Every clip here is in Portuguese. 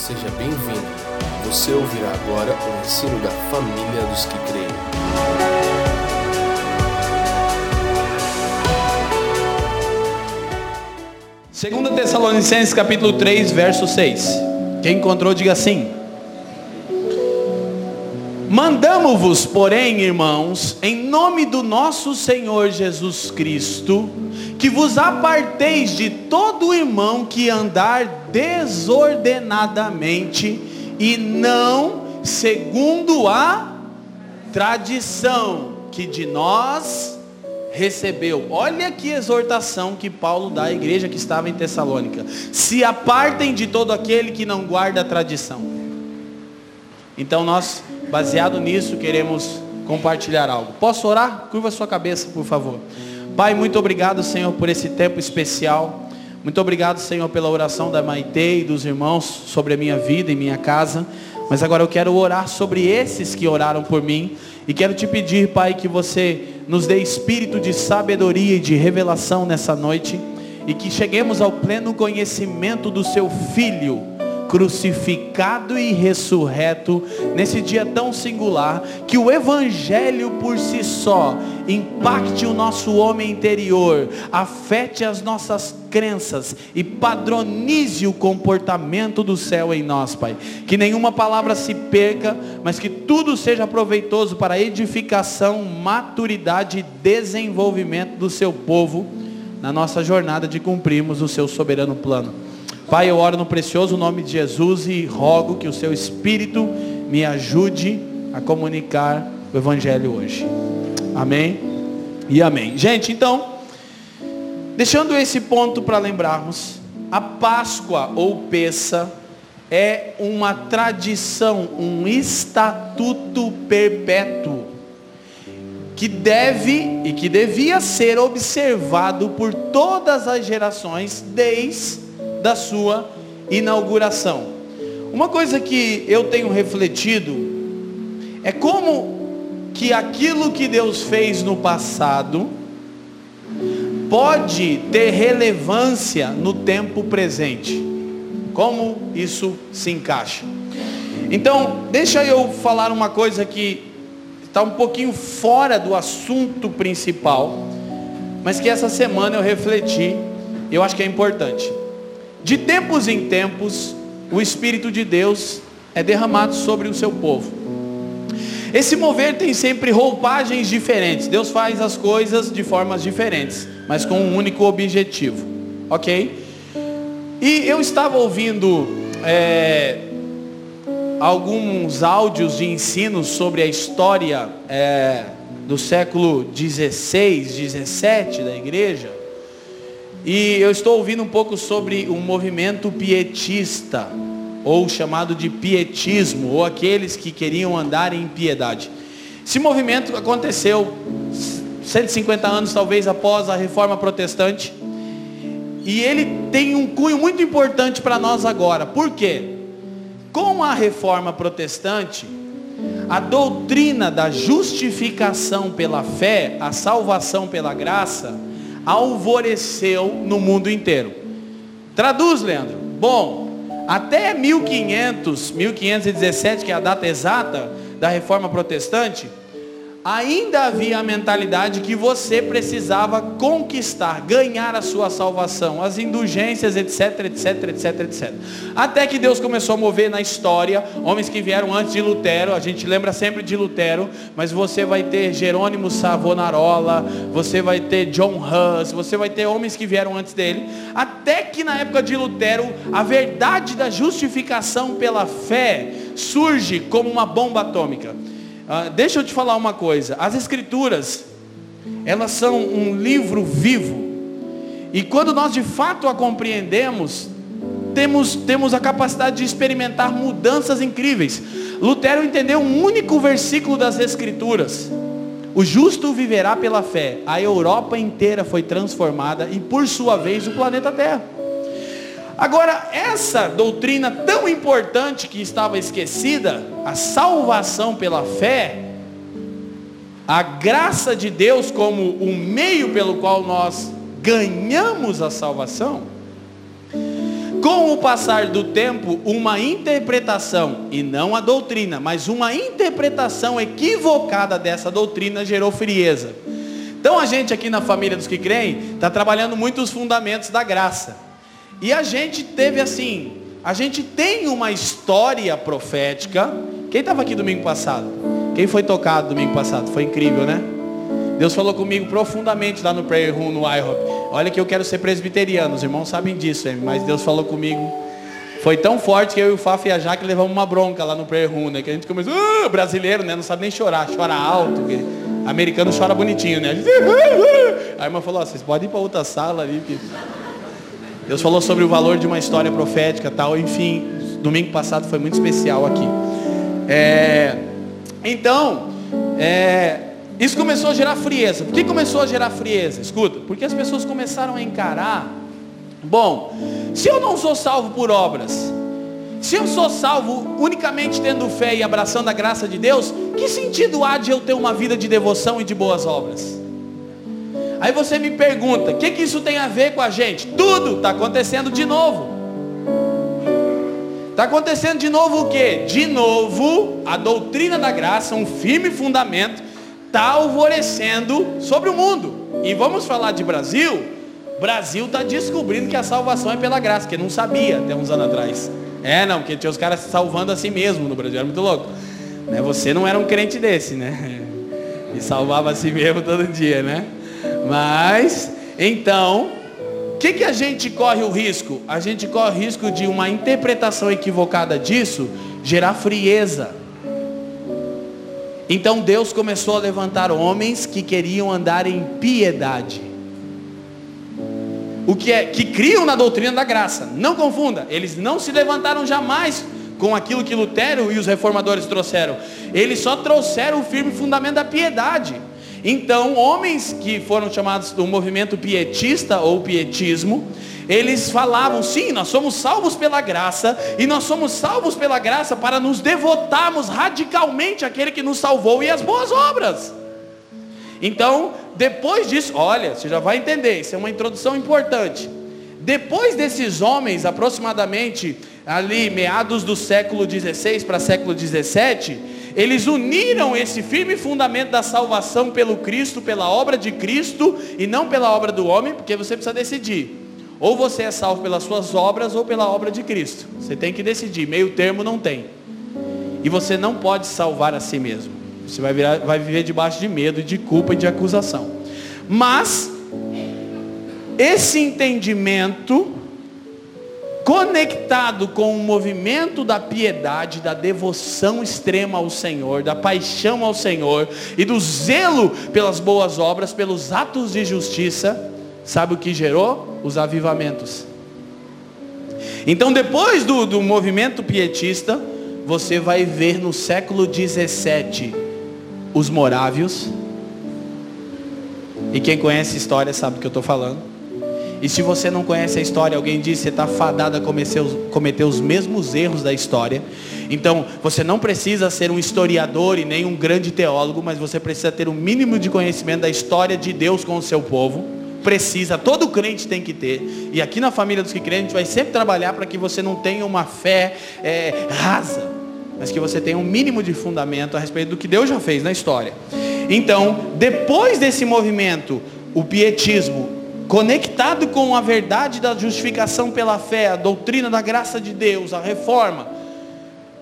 Seja bem-vindo. Você ouvirá agora o ensino da família dos que creem. Segunda Tessalonicenses capítulo 3, verso 6. Quem encontrou, diga assim. Mandamo-vos, porém, irmãos, em nome do nosso Senhor Jesus Cristo, que vos aparteis de todo irmão que andar desordenadamente e não segundo a tradição que de nós recebeu. Olha que exortação que Paulo dá à igreja que estava em Tessalônica. Se apartem de todo aquele que não guarda a tradição. Então nós, baseado nisso, queremos compartilhar algo. Posso orar? Curva sua cabeça, por favor. Pai, muito obrigado, Senhor, por esse tempo especial. Muito obrigado, Senhor, pela oração da Maite e dos irmãos sobre a minha vida e minha casa. Mas agora eu quero orar sobre esses que oraram por mim. E quero te pedir, Pai, que você nos dê espírito de sabedoria e de revelação nessa noite. E que cheguemos ao pleno conhecimento do seu Filho crucificado e ressurreto nesse dia tão singular, que o Evangelho por si só impacte o nosso homem interior, afete as nossas crenças e padronize o comportamento do céu em nós, Pai. Que nenhuma palavra se perca, mas que tudo seja proveitoso para a edificação, maturidade e desenvolvimento do seu povo na nossa jornada de cumprirmos o seu soberano plano. Pai, eu oro no precioso nome de Jesus e rogo que o seu Espírito me ajude a comunicar o Evangelho hoje. Amém e amém. Gente, então, deixando esse ponto para lembrarmos, a Páscoa ou Peça é uma tradição, um estatuto perpétuo que deve e que devia ser observado por todas as gerações desde da sua inauguração. Uma coisa que eu tenho refletido é como que aquilo que Deus fez no passado pode ter relevância no tempo presente. Como isso se encaixa? Então, deixa eu falar uma coisa que está um pouquinho fora do assunto principal, mas que essa semana eu refleti, eu acho que é importante. De tempos em tempos, o Espírito de Deus é derramado sobre o seu povo. Esse mover tem sempre roupagens diferentes. Deus faz as coisas de formas diferentes, mas com um único objetivo. Ok? E eu estava ouvindo é, alguns áudios de ensino sobre a história é, do século 16, 17 da igreja. E eu estou ouvindo um pouco sobre um movimento pietista, ou chamado de pietismo, ou aqueles que queriam andar em piedade. Esse movimento aconteceu 150 anos talvez após a reforma protestante. E ele tem um cunho muito importante para nós agora. Por quê? Com a reforma protestante, a doutrina da justificação pela fé, a salvação pela graça, alvoreceu no mundo inteiro. Traduz, Leandro. Bom, até 1500, 1517, que é a data exata da reforma protestante, ainda havia a mentalidade que você precisava conquistar, ganhar a sua salvação, as indulgências, etc, etc, etc, etc. Até que Deus começou a mover na história, homens que vieram antes de Lutero, a gente lembra sempre de Lutero, mas você vai ter Jerônimo Savonarola, você vai ter John Hus, você vai ter homens que vieram antes dele, até que na época de Lutero, a verdade da justificação pela fé surge como uma bomba atômica. Ah, deixa eu te falar uma coisa. As escrituras, elas são um livro vivo. E quando nós de fato a compreendemos, temos, temos a capacidade de experimentar mudanças incríveis. Lutero entendeu um único versículo das escrituras. O justo viverá pela fé. A Europa inteira foi transformada e por sua vez o planeta Terra. Agora, essa doutrina tão importante que estava esquecida, a salvação pela fé, a graça de Deus como o meio pelo qual nós ganhamos a salvação, Com o passar do tempo, uma interpretação, e não a doutrina, mas uma interpretação equivocada dessa doutrina gerou frieza. Então a gente aqui na família dos que creem está trabalhando muito os fundamentos da graça. E a gente teve assim, a gente tem uma história profética. Quem estava aqui domingo passado? Quem foi tocado domingo passado? Foi incrível, né? Deus falou comigo profundamente lá no Prayer Room no IHOP. Olha que eu quero ser presbiteriano, os irmãos sabem disso, mas Deus falou comigo. Foi tão forte que eu e o Faf e a Jaque levamos uma bronca lá no Prayer Room, né? Que a gente começou, uh, brasileiro, né? Não sabe nem chorar, chora alto. Americano chora bonitinho, né? A irmã falou, oh, vocês podem ir para outra sala ali. Que... Deus falou sobre o valor de uma história profética tal. Enfim, domingo passado foi muito especial aqui. É... Então, é... isso começou a gerar frieza. Por que começou a gerar frieza? Escuta, porque as pessoas começaram a encarar. Bom, se eu não sou salvo por obras, se eu sou salvo unicamente tendo fé e abraçando a graça de Deus, que sentido há de eu ter uma vida de devoção e de boas obras? Aí você me pergunta, o que, que isso tem a ver com a gente? Tudo está acontecendo de novo. Está acontecendo de novo o que? De novo, a doutrina da graça, um firme fundamento, está alvorecendo sobre o mundo. E vamos falar de Brasil? Brasil está descobrindo que a salvação é pela graça, que não sabia até uns anos atrás. É, não, porque tinha os caras se salvando a si mesmo no Brasil, era muito louco. Né? Você não era um crente desse, né? E salvava a si mesmo todo dia, né? Mas, então, o que, que a gente corre o risco? A gente corre o risco de uma interpretação equivocada disso gerar frieza. Então Deus começou a levantar homens que queriam andar em piedade. O que é que criam na doutrina da graça. Não confunda, eles não se levantaram jamais com aquilo que Lutero e os reformadores trouxeram. Eles só trouxeram o firme fundamento da piedade. Então, homens que foram chamados do movimento pietista ou pietismo, eles falavam, sim, nós somos salvos pela graça, e nós somos salvos pela graça para nos devotarmos radicalmente àquele que nos salvou e às boas obras. Então, depois disso, olha, você já vai entender, isso é uma introdução importante. Depois desses homens, aproximadamente ali meados do século 16 para século 17, eles uniram esse firme fundamento da salvação pelo Cristo, pela obra de Cristo e não pela obra do homem, porque você precisa decidir. Ou você é salvo pelas suas obras ou pela obra de Cristo. Você tem que decidir, meio termo não tem. E você não pode salvar a si mesmo. Você vai, virar, vai viver debaixo de medo, de culpa e de acusação. Mas esse entendimento conectado com o movimento da piedade, da devoção extrema ao Senhor, da paixão ao Senhor e do zelo pelas boas obras, pelos atos de justiça, sabe o que gerou? Os avivamentos. Então, depois do, do movimento pietista, você vai ver no século 17 os morávios. E quem conhece a história sabe do que eu estou falando. E se você não conhece a história, alguém diz que você está fadado a cometer os, cometer os mesmos erros da história. Então, você não precisa ser um historiador e nem um grande teólogo, mas você precisa ter um mínimo de conhecimento da história de Deus com o seu povo. Precisa, todo crente tem que ter. E aqui na família dos que creem, a gente vai sempre trabalhar para que você não tenha uma fé é, rasa, mas que você tenha um mínimo de fundamento a respeito do que Deus já fez na história. Então, depois desse movimento, o pietismo, conectado com a verdade da justificação pela fé, a doutrina da graça de Deus, a reforma,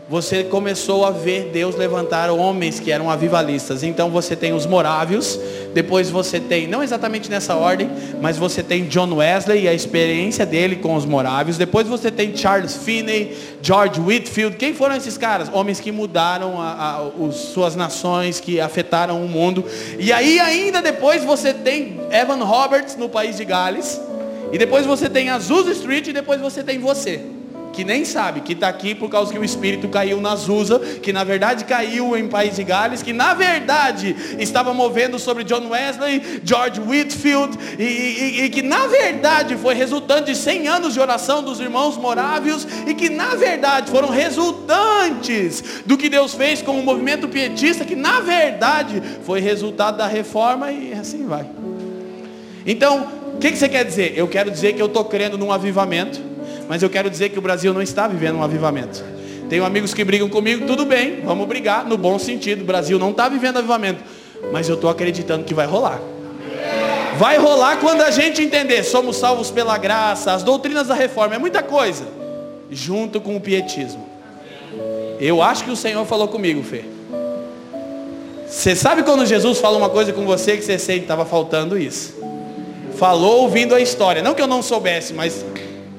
você começou a ver Deus levantar homens que eram avivalistas. Então você tem os morávios, depois você tem, não exatamente nessa ordem, mas você tem John Wesley e a experiência dele com os morávios. Depois você tem Charles Finney, George Whitfield. Quem foram esses caras? Homens que mudaram a, a, suas nações, que afetaram o mundo. E aí ainda depois você tem Evan Roberts no país de Gales. E depois você tem Azusa Street e depois você tem você que nem sabe, que está aqui por causa que o Espírito caiu na Azusa, que na verdade caiu em País de Gales, que na verdade estava movendo sobre John Wesley, George Whitfield, e, e, e que na verdade foi resultante de 100 anos de oração dos irmãos morávios, e que na verdade foram resultantes do que Deus fez com o movimento pietista, que na verdade foi resultado da reforma, e assim vai. Então, o que, que você quer dizer? Eu quero dizer que eu estou crendo num avivamento mas eu quero dizer que o Brasil não está vivendo um avivamento. Tenho amigos que brigam comigo, tudo bem, vamos brigar no bom sentido. O Brasil não está vivendo avivamento, mas eu estou acreditando que vai rolar. Vai rolar quando a gente entender, somos salvos pela graça, as doutrinas da reforma, é muita coisa, junto com o pietismo. Eu acho que o Senhor falou comigo, Fê. Você sabe quando Jesus fala uma coisa com você que você sente estava faltando isso? Falou ouvindo a história. Não que eu não soubesse, mas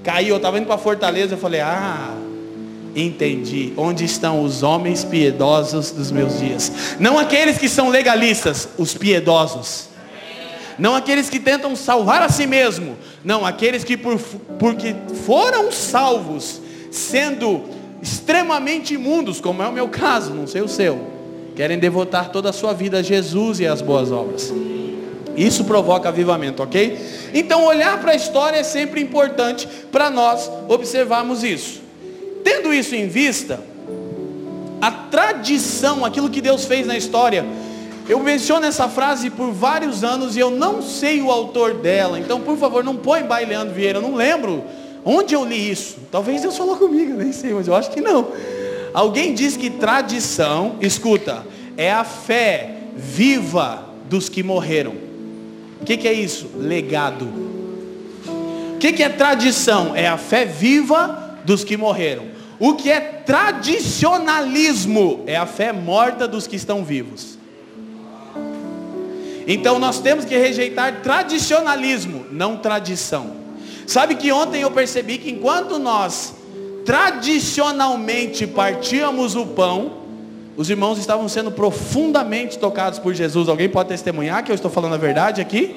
caiu, eu estava indo para Fortaleza, eu falei, ah, entendi. Onde estão os homens piedosos dos meus dias? Não aqueles que são legalistas, os piedosos. Não aqueles que tentam salvar a si mesmo. Não, aqueles que por, porque foram salvos, sendo extremamente imundos, como é o meu caso, não sei o seu, querem devotar toda a sua vida a Jesus e às boas obras. Isso provoca avivamento, ok? Então olhar para a história é sempre importante para nós observarmos isso. Tendo isso em vista, a tradição, aquilo que Deus fez na história, eu menciono essa frase por vários anos e eu não sei o autor dela. Então, por favor, não põe Baileando Vieira, eu não lembro Onde eu li isso? Talvez Deus falou comigo, nem sei, mas eu acho que não. Alguém diz que tradição, escuta, é a fé viva dos que morreram. Que, que, é isso? Legado. O que, que é tradição? É a fé viva dos que morreram. O que é tradicionalismo? É a fé morta dos que estão vivos. Então nós temos que rejeitar tradicionalismo, não tradição. Sabe que ontem eu percebi que enquanto nós tradicionalmente partíamos o pão, os irmãos estavam sendo profundamente tocados por Jesus. Alguém pode testemunhar que eu estou falando a verdade aqui?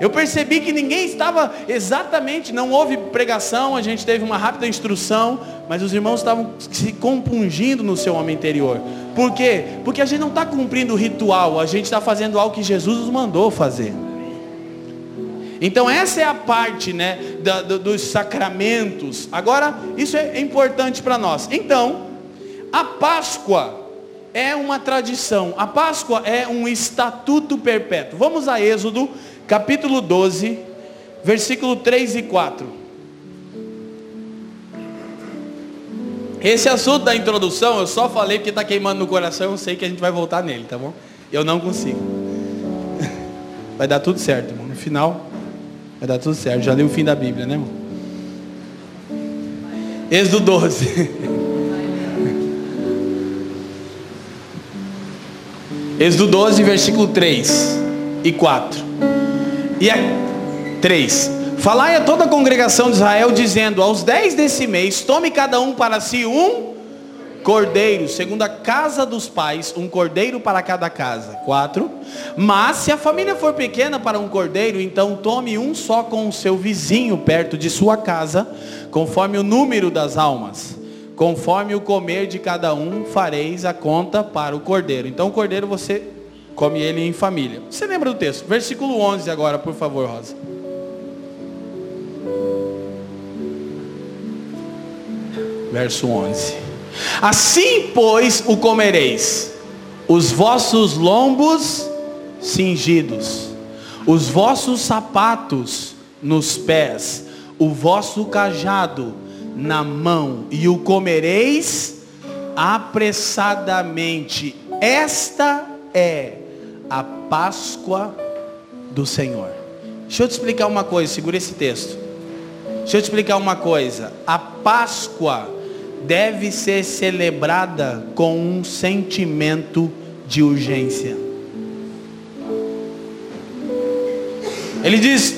Eu percebi que ninguém estava exatamente, não houve pregação, a gente teve uma rápida instrução, mas os irmãos estavam se compungindo no seu homem interior. Por quê? Porque a gente não está cumprindo o ritual, a gente está fazendo algo que Jesus nos mandou fazer. Então essa é a parte né, da, do, dos sacramentos. Agora, isso é importante para nós. Então, a Páscoa é uma tradição. A Páscoa é um estatuto perpétuo. Vamos a Êxodo, capítulo 12, versículo 3 e 4. Esse assunto da introdução eu só falei porque está queimando no coração, eu sei que a gente vai voltar nele, tá bom? Eu não consigo. Vai dar tudo certo, irmão. No final, Vai dar tudo certo. Já li o fim da Bíblia, né, irmão? Êxodo 12. Êxodo 12, versículo 3 e 4. E a 3. Falai a toda a congregação de Israel, dizendo: Aos 10 desse mês, tome cada um para si um cordeiro, segundo a casa dos pais, um cordeiro para cada casa. Quatro. Mas se a família for pequena para um cordeiro, então tome um só com o seu vizinho perto de sua casa, conforme o número das almas. Conforme o comer de cada um, fareis a conta para o cordeiro. Então o cordeiro você come ele em família. Você lembra do texto? Versículo 11 agora, por favor, Rosa. Verso 11. Assim, pois, o comereis, os vossos lombos cingidos, os vossos sapatos nos pés, o vosso cajado na mão, e o comereis apressadamente. Esta é a Páscoa do Senhor. Deixa eu te explicar uma coisa, segura esse texto. Deixa eu te explicar uma coisa. A Páscoa deve ser celebrada com um sentimento de urgência. Ele diz: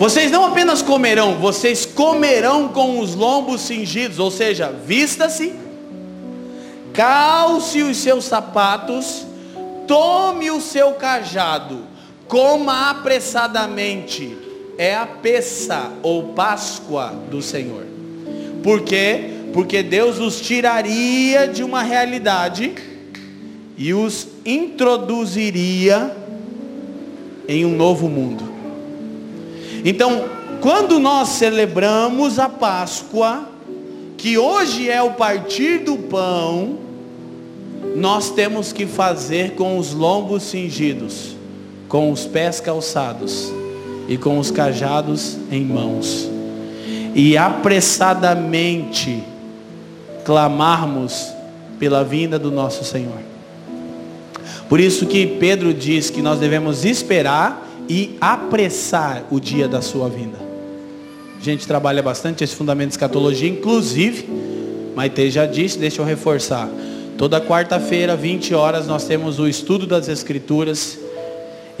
vocês não apenas comerão, vocês comerão com os lombos cingidos, ou seja, vista-se, calce os seus sapatos, tome o seu cajado, coma apressadamente. É a peça ou Páscoa do Senhor. Porque porque Deus os tiraria de uma realidade e os introduziria em um novo mundo. Então, quando nós celebramos a Páscoa, que hoje é o partir do pão, nós temos que fazer com os lombos cingidos, com os pés calçados e com os cajados em mãos. e apressadamente clamarmos pela vinda do nosso Senhor. Por isso que Pedro diz que nós devemos esperar e apressar o dia da sua vinda. A gente trabalha bastante esse fundamento de escatologia, inclusive, Maite já disse, deixa eu reforçar. Toda quarta-feira, 20 horas, nós temos o estudo das Escrituras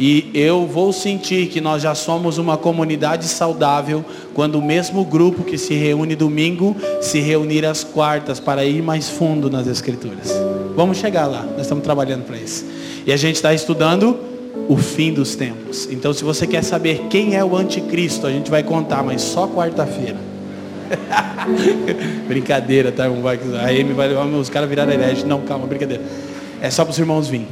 e eu vou sentir que nós já somos uma comunidade saudável quando o mesmo grupo que se reúne domingo se reunir às quartas para ir mais fundo nas escrituras. Vamos chegar lá, nós estamos trabalhando para isso. E a gente está estudando o fim dos tempos. Então se você quer saber quem é o anticristo, a gente vai contar, mas só quarta-feira. brincadeira, tá? A Amy vai levar os caras viraram herege. Não, calma, brincadeira. É só para os irmãos virem.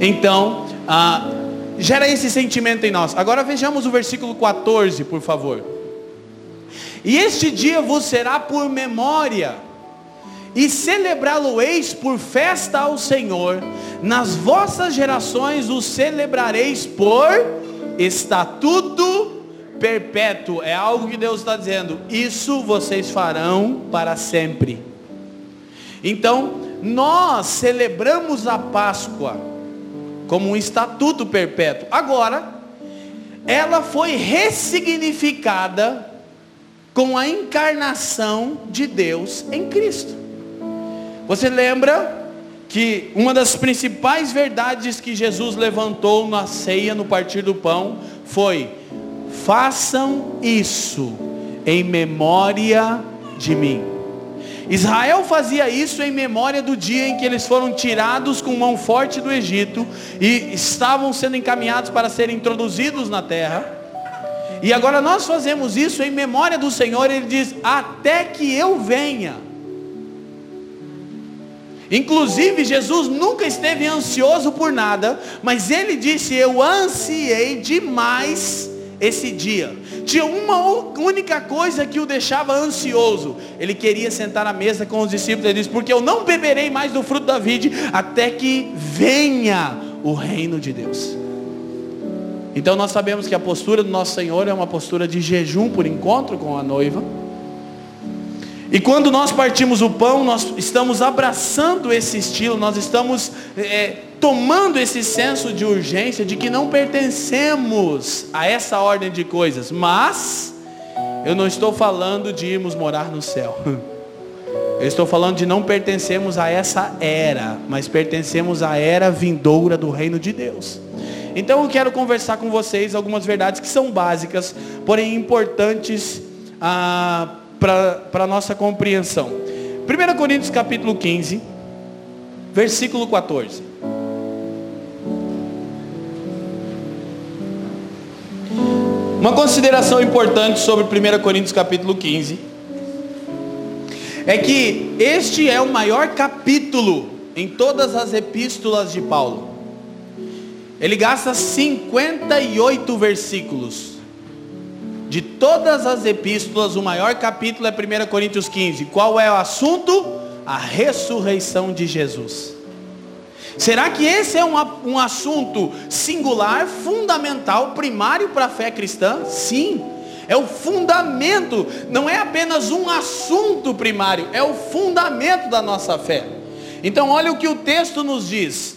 Então, ah, gera esse sentimento em nós. Agora vejamos o versículo 14, por favor. E este dia vos será por memória, e celebrá-lo-eis por festa ao Senhor, nas vossas gerações o celebrareis por estatuto perpétuo. É algo que Deus está dizendo, isso vocês farão para sempre. Então, nós celebramos a Páscoa como um estatuto perpétuo. Agora, ela foi ressignificada com a encarnação de Deus em Cristo. Você lembra que uma das principais verdades que Jesus levantou na ceia, no partir do pão, foi: façam isso em memória de mim. Israel fazia isso em memória do dia em que eles foram tirados com mão forte do Egito e estavam sendo encaminhados para serem introduzidos na terra. E agora nós fazemos isso em memória do Senhor, ele diz: até que eu venha. Inclusive, Jesus nunca esteve ansioso por nada, mas ele disse: Eu ansiei demais esse dia. Tinha uma única coisa que o deixava ansioso. Ele queria sentar à mesa com os discípulos. Ele disse: Porque eu não beberei mais do fruto da vide até que venha o reino de Deus. Então nós sabemos que a postura do nosso Senhor é uma postura de jejum por encontro com a noiva. E quando nós partimos o pão, nós estamos abraçando esse estilo, nós estamos é, tomando esse senso de urgência de que não pertencemos a essa ordem de coisas, mas eu não estou falando de irmos morar no céu. Eu estou falando de não pertencermos a essa era, mas pertencemos à era vindoura do reino de Deus. Então eu quero conversar com vocês algumas verdades que são básicas, porém importantes ah, para a nossa compreensão. 1 Coríntios capítulo 15, versículo 14. Uma consideração importante sobre 1 Coríntios capítulo 15 é que este é o maior capítulo em todas as epístolas de Paulo. Ele gasta 58 versículos. De todas as epístolas, o maior capítulo é 1 Coríntios 15. Qual é o assunto? A ressurreição de Jesus. Será que esse é um, um assunto singular, fundamental, primário para a fé cristã? Sim. É o fundamento, não é apenas um assunto primário, é o fundamento da nossa fé. Então, olha o que o texto nos diz.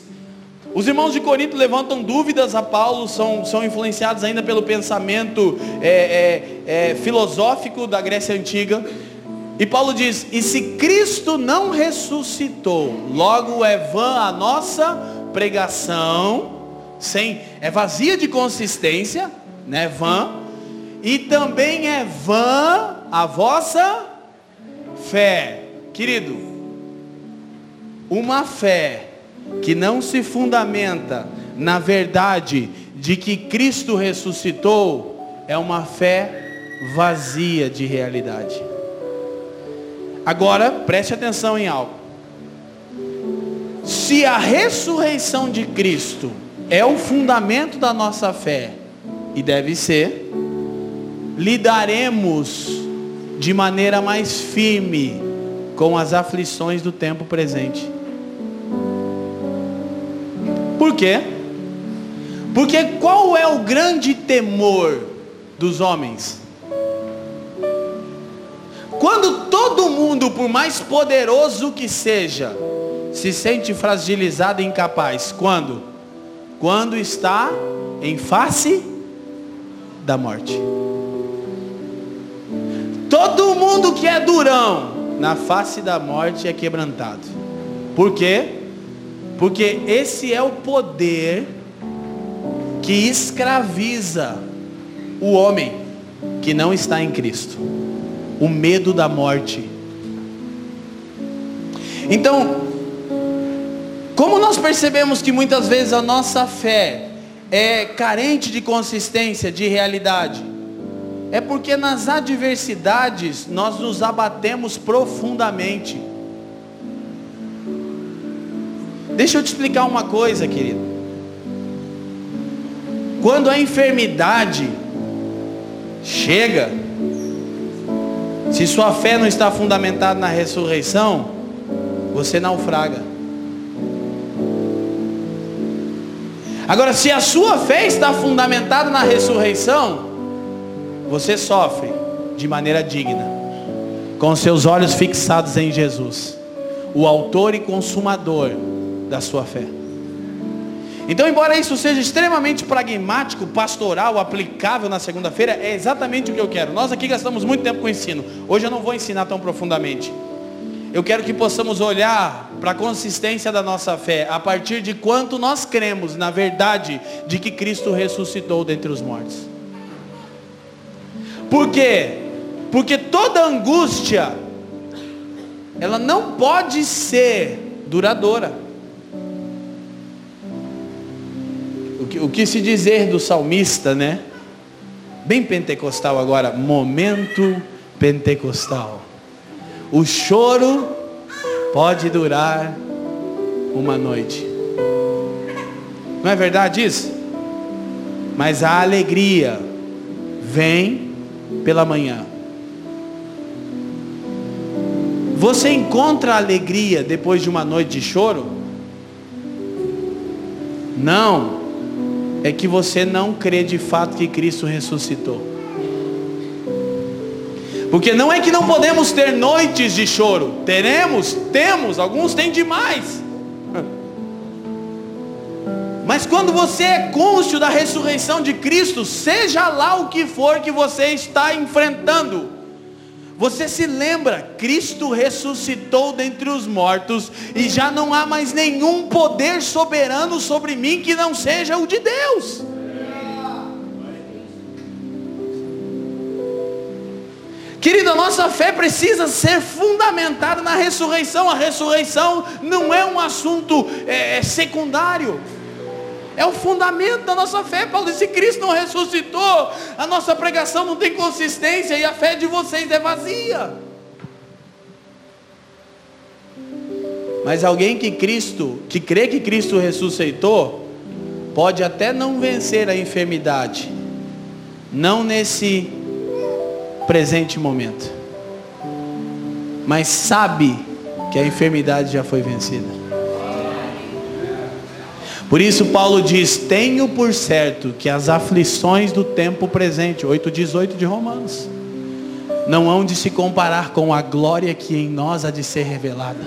Os irmãos de Corinto levantam dúvidas a Paulo, são, são influenciados ainda pelo pensamento é, é, é, filosófico da Grécia Antiga. E Paulo diz: E se Cristo não ressuscitou, logo é vã a nossa pregação, sem é vazia de consistência, né? Vã. E também é vã a vossa fé. Querido, uma fé que não se fundamenta na verdade de que Cristo ressuscitou é uma fé vazia de realidade. Agora, preste atenção em algo. Se a ressurreição de Cristo é o fundamento da nossa fé, e deve ser, lidaremos de maneira mais firme com as aflições do tempo presente. Por quê? Porque qual é o grande temor dos homens? Quando todo mundo, por mais poderoso que seja, se sente fragilizado e incapaz, quando? Quando está em face da morte. Todo mundo que é durão na face da morte é quebrantado. Por quê? Porque esse é o poder que escraviza o homem que não está em Cristo. O medo da morte. Então, como nós percebemos que muitas vezes a nossa fé é carente de consistência, de realidade, é porque nas adversidades nós nos abatemos profundamente. Deixa eu te explicar uma coisa, querido. Quando a enfermidade chega, se sua fé não está fundamentada na ressurreição, você naufraga. Agora, se a sua fé está fundamentada na ressurreição, você sofre de maneira digna, com seus olhos fixados em Jesus, o autor e consumador da sua fé. Então, embora isso seja extremamente pragmático, pastoral, aplicável na segunda-feira, é exatamente o que eu quero. Nós aqui gastamos muito tempo com ensino. Hoje eu não vou ensinar tão profundamente. Eu quero que possamos olhar para a consistência da nossa fé a partir de quanto nós cremos na verdade de que Cristo ressuscitou dentre os mortos. Por quê? Porque toda angústia ela não pode ser duradoura. O que se dizer do salmista, né? Bem pentecostal agora, momento pentecostal. O choro pode durar uma noite. Não é verdade isso? Mas a alegria vem pela manhã. Você encontra alegria depois de uma noite de choro? Não é que você não crê de fato que Cristo ressuscitou. Porque não é que não podemos ter noites de choro, teremos, temos, alguns têm demais. Mas quando você é cônscio da ressurreição de Cristo, seja lá o que for que você está enfrentando, você se lembra, Cristo ressuscitou dentre os mortos e já não há mais nenhum poder soberano sobre mim que não seja o de Deus. Querida, nossa fé precisa ser fundamentada na ressurreição. A ressurreição não é um assunto é, secundário. É o fundamento da nossa fé. Paulo disse: Cristo não ressuscitou, a nossa pregação não tem consistência e a fé de vocês é vazia. Mas alguém que Cristo, que crê que Cristo ressuscitou, pode até não vencer a enfermidade, não nesse presente momento, mas sabe que a enfermidade já foi vencida. Por isso Paulo diz: Tenho por certo que as aflições do tempo presente, 8,18 de Romanos, não hão de se comparar com a glória que em nós há de ser revelada.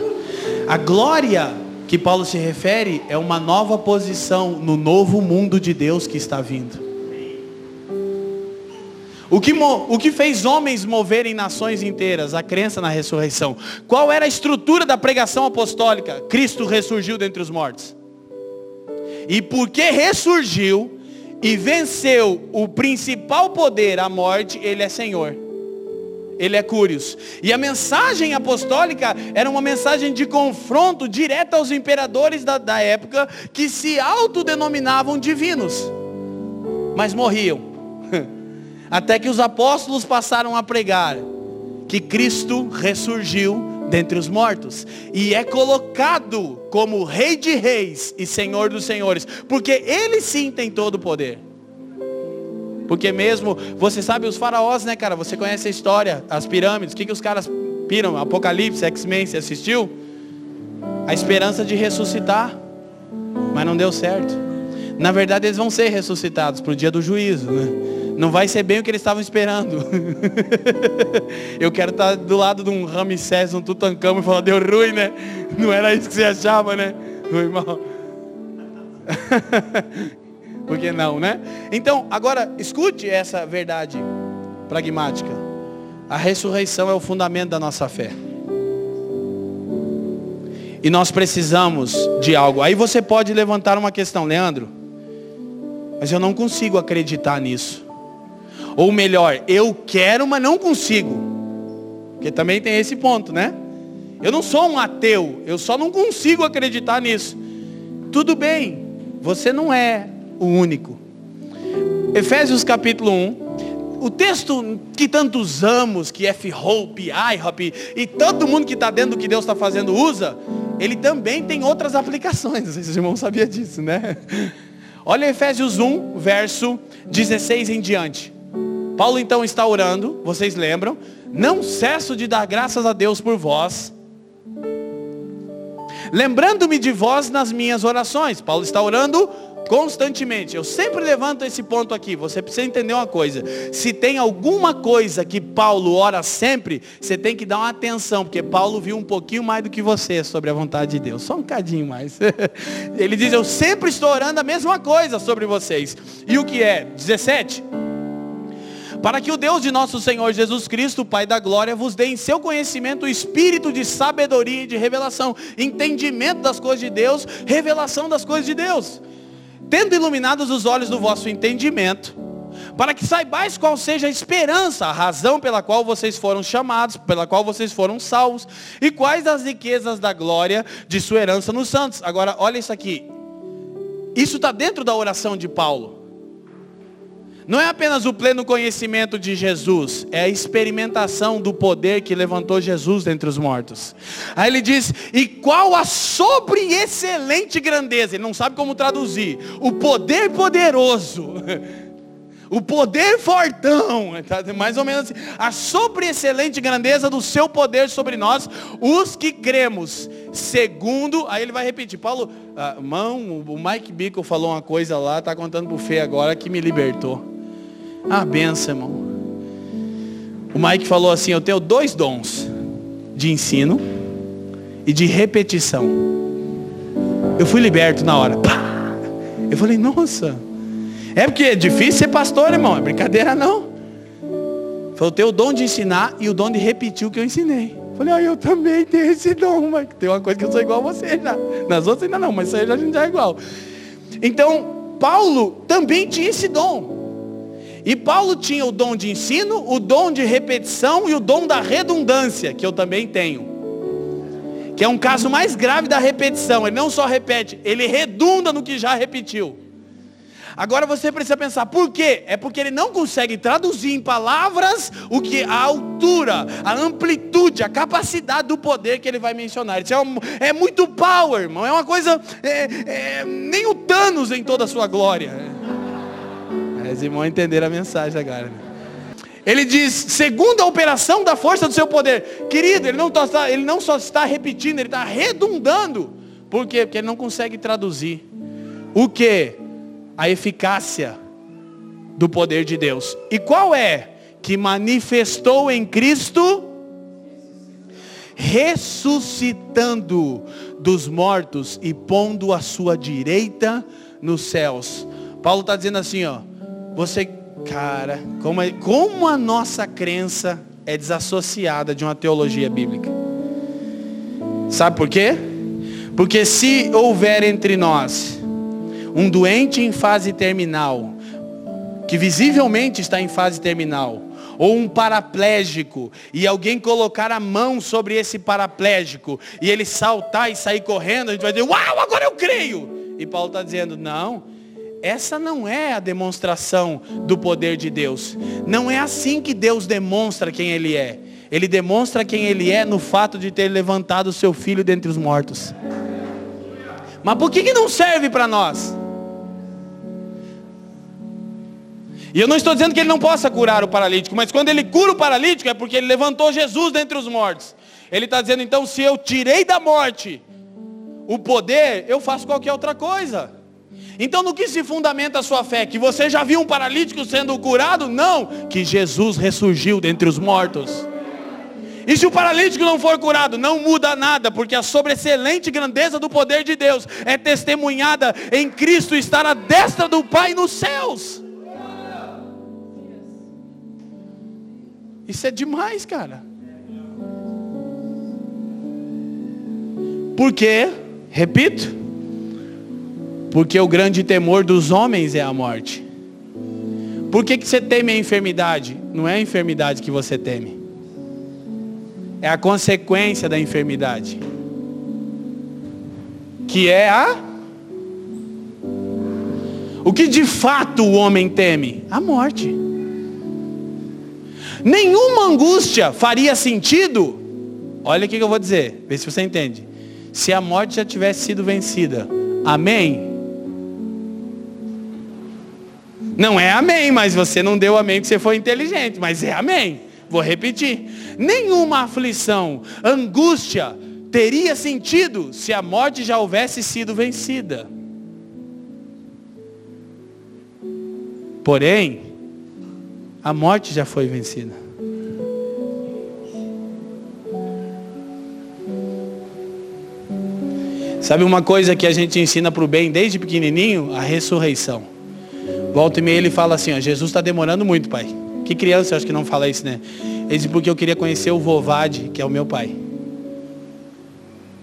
A glória que Paulo se refere é uma nova posição no novo mundo de Deus que está vindo. O que, o que fez homens moverem nações inteiras? A crença na ressurreição. Qual era a estrutura da pregação apostólica? Cristo ressurgiu dentre os mortos. E porque ressurgiu e venceu o principal poder, a morte, ele é Senhor. Ele é Cúrios. E a mensagem apostólica era uma mensagem de confronto direto aos imperadores da, da época que se autodenominavam divinos, mas morriam. Até que os apóstolos passaram a pregar que Cristo ressurgiu dentre os mortos e é colocado como rei de reis e senhor dos senhores, porque ele sim tem todo o poder. Porque mesmo, você sabe os faraós, né, cara? Você conhece a história, as pirâmides, o que, que os caras piram? Apocalipse, X-Men, você assistiu? A esperança de ressuscitar, mas não deu certo. Na verdade, eles vão ser ressuscitados para o dia do juízo, né? Não vai ser bem o que eles estavam esperando. Eu quero estar do lado de um Ramsés, um Tutankhamon e falar, deu ruim, né? Não era isso que você achava, né? Meu irmão. Por que não, né? Então, agora, escute essa verdade pragmática. A ressurreição é o fundamento da nossa fé. E nós precisamos de algo. Aí você pode levantar uma questão, Leandro. Mas eu não consigo acreditar nisso. Ou melhor, eu quero, mas não consigo. Porque também tem esse ponto, né? Eu não sou um ateu, eu só não consigo acreditar nisso. Tudo bem, você não é o único. Efésios capítulo 1. O texto que tanto usamos, que F-Hope, I-Hope, e todo mundo que está dentro do que Deus está fazendo usa, ele também tem outras aplicações. Os irmãos sabiam disso, né? Olha Efésios 1, verso 16 em diante. Paulo então está orando, vocês lembram? Não cesso de dar graças a Deus por vós, lembrando-me de vós nas minhas orações. Paulo está orando constantemente. Eu sempre levanto esse ponto aqui. Você precisa entender uma coisa. Se tem alguma coisa que Paulo ora sempre, você tem que dar uma atenção, porque Paulo viu um pouquinho mais do que você sobre a vontade de Deus. Só um cadinho mais. Ele diz: Eu sempre estou orando a mesma coisa sobre vocês. E o que é? 17 para que o Deus de nosso Senhor Jesus Cristo, Pai da glória, vos dê em seu conhecimento o espírito de sabedoria e de revelação, entendimento das coisas de Deus, revelação das coisas de Deus, tendo iluminados os olhos do vosso entendimento, para que saibais qual seja a esperança, a razão pela qual vocês foram chamados, pela qual vocês foram salvos, e quais as riquezas da glória de sua herança nos santos. Agora, olha isso aqui. Isso está dentro da oração de Paulo. Não é apenas o pleno conhecimento de Jesus, é a experimentação do poder que levantou Jesus dentre os mortos. Aí ele diz: "E qual a sobre excelente grandeza?" Ele não sabe como traduzir. O poder poderoso. O poder fortão, tá? mais ou menos assim, a sobre excelente grandeza do seu poder sobre nós, os que cremos, segundo, aí ele vai repetir, Paulo, ah, mão, o Mike Bickle falou uma coisa lá, está contando para o Fê agora que me libertou. Ah, benção, irmão. O Mike falou assim: Eu tenho dois dons de ensino e de repetição. Eu fui liberto na hora. Pá! Eu falei: Nossa, é porque é difícil ser pastor, irmão. É brincadeira, não. Falou: tenho o dom de ensinar e o dom de repetir o que eu ensinei. Falei: Ah, eu também tenho esse dom, Mike. Tem uma coisa que eu sou igual a você já. Nas outras ainda não, mas isso aí a gente já é igual. Então, Paulo também tinha esse dom. E Paulo tinha o dom de ensino, o dom de repetição e o dom da redundância, que eu também tenho. Que é um caso mais grave da repetição. Ele não só repete, ele redunda no que já repetiu. Agora você precisa pensar, por quê? É porque ele não consegue traduzir em palavras o que a altura, a amplitude, a capacidade do poder que ele vai mencionar. Isso é, é muito power, irmão. É uma coisa. É, é, nem o Thanos em toda a sua glória. Os irmãos entenderam a mensagem agora. Ele diz, segundo a operação da força do seu poder. Querido, ele não, tá, ele não só está repetindo, ele está redundando. Por quê? Porque ele não consegue traduzir. O que? A eficácia do poder de Deus. E qual é? Que manifestou em Cristo, ressuscitando dos mortos e pondo a sua direita nos céus. Paulo está dizendo assim, ó. Você, cara, como, é, como a nossa crença é desassociada de uma teologia bíblica. Sabe por quê? Porque se houver entre nós um doente em fase terminal, que visivelmente está em fase terminal, ou um paraplégico, e alguém colocar a mão sobre esse paraplégico, e ele saltar e sair correndo, a gente vai dizer, uau, agora eu creio. E Paulo está dizendo, não, essa não é a demonstração do poder de Deus. Não é assim que Deus demonstra quem Ele é. Ele demonstra quem Ele é no fato de ter levantado o seu filho dentre os mortos. Mas por que, que não serve para nós? E eu não estou dizendo que ele não possa curar o paralítico, mas quando ele cura o paralítico é porque ele levantou Jesus dentre os mortos. Ele está dizendo então, se eu tirei da morte o poder, eu faço qualquer outra coisa. Então no que se fundamenta a sua fé? Que você já viu um paralítico sendo curado? Não, que Jesus ressurgiu dentre os mortos. E se o paralítico não for curado, não muda nada, porque a sobreexcelente grandeza do poder de Deus é testemunhada em Cristo estar à destra do Pai nos céus. Isso é demais, cara. Por quê? Repito. Porque o grande temor dos homens é a morte. Por que, que você teme a enfermidade? Não é a enfermidade que você teme. É a consequência da enfermidade. Que é a. O que de fato o homem teme? A morte. Nenhuma angústia faria sentido. Olha o que eu vou dizer, vê se você entende. Se a morte já tivesse sido vencida. Amém? Não é amém, mas você não deu amém porque você foi inteligente, mas é amém. Vou repetir. Nenhuma aflição, angústia teria sentido se a morte já houvesse sido vencida. Porém, a morte já foi vencida. Sabe uma coisa que a gente ensina para o bem desde pequenininho? A ressurreição. Volta e meia ele fala assim, ó, Jesus está demorando muito, pai. Que criança acho que não fala isso, né? Ele diz porque eu queria conhecer o Vovade, que é o meu pai.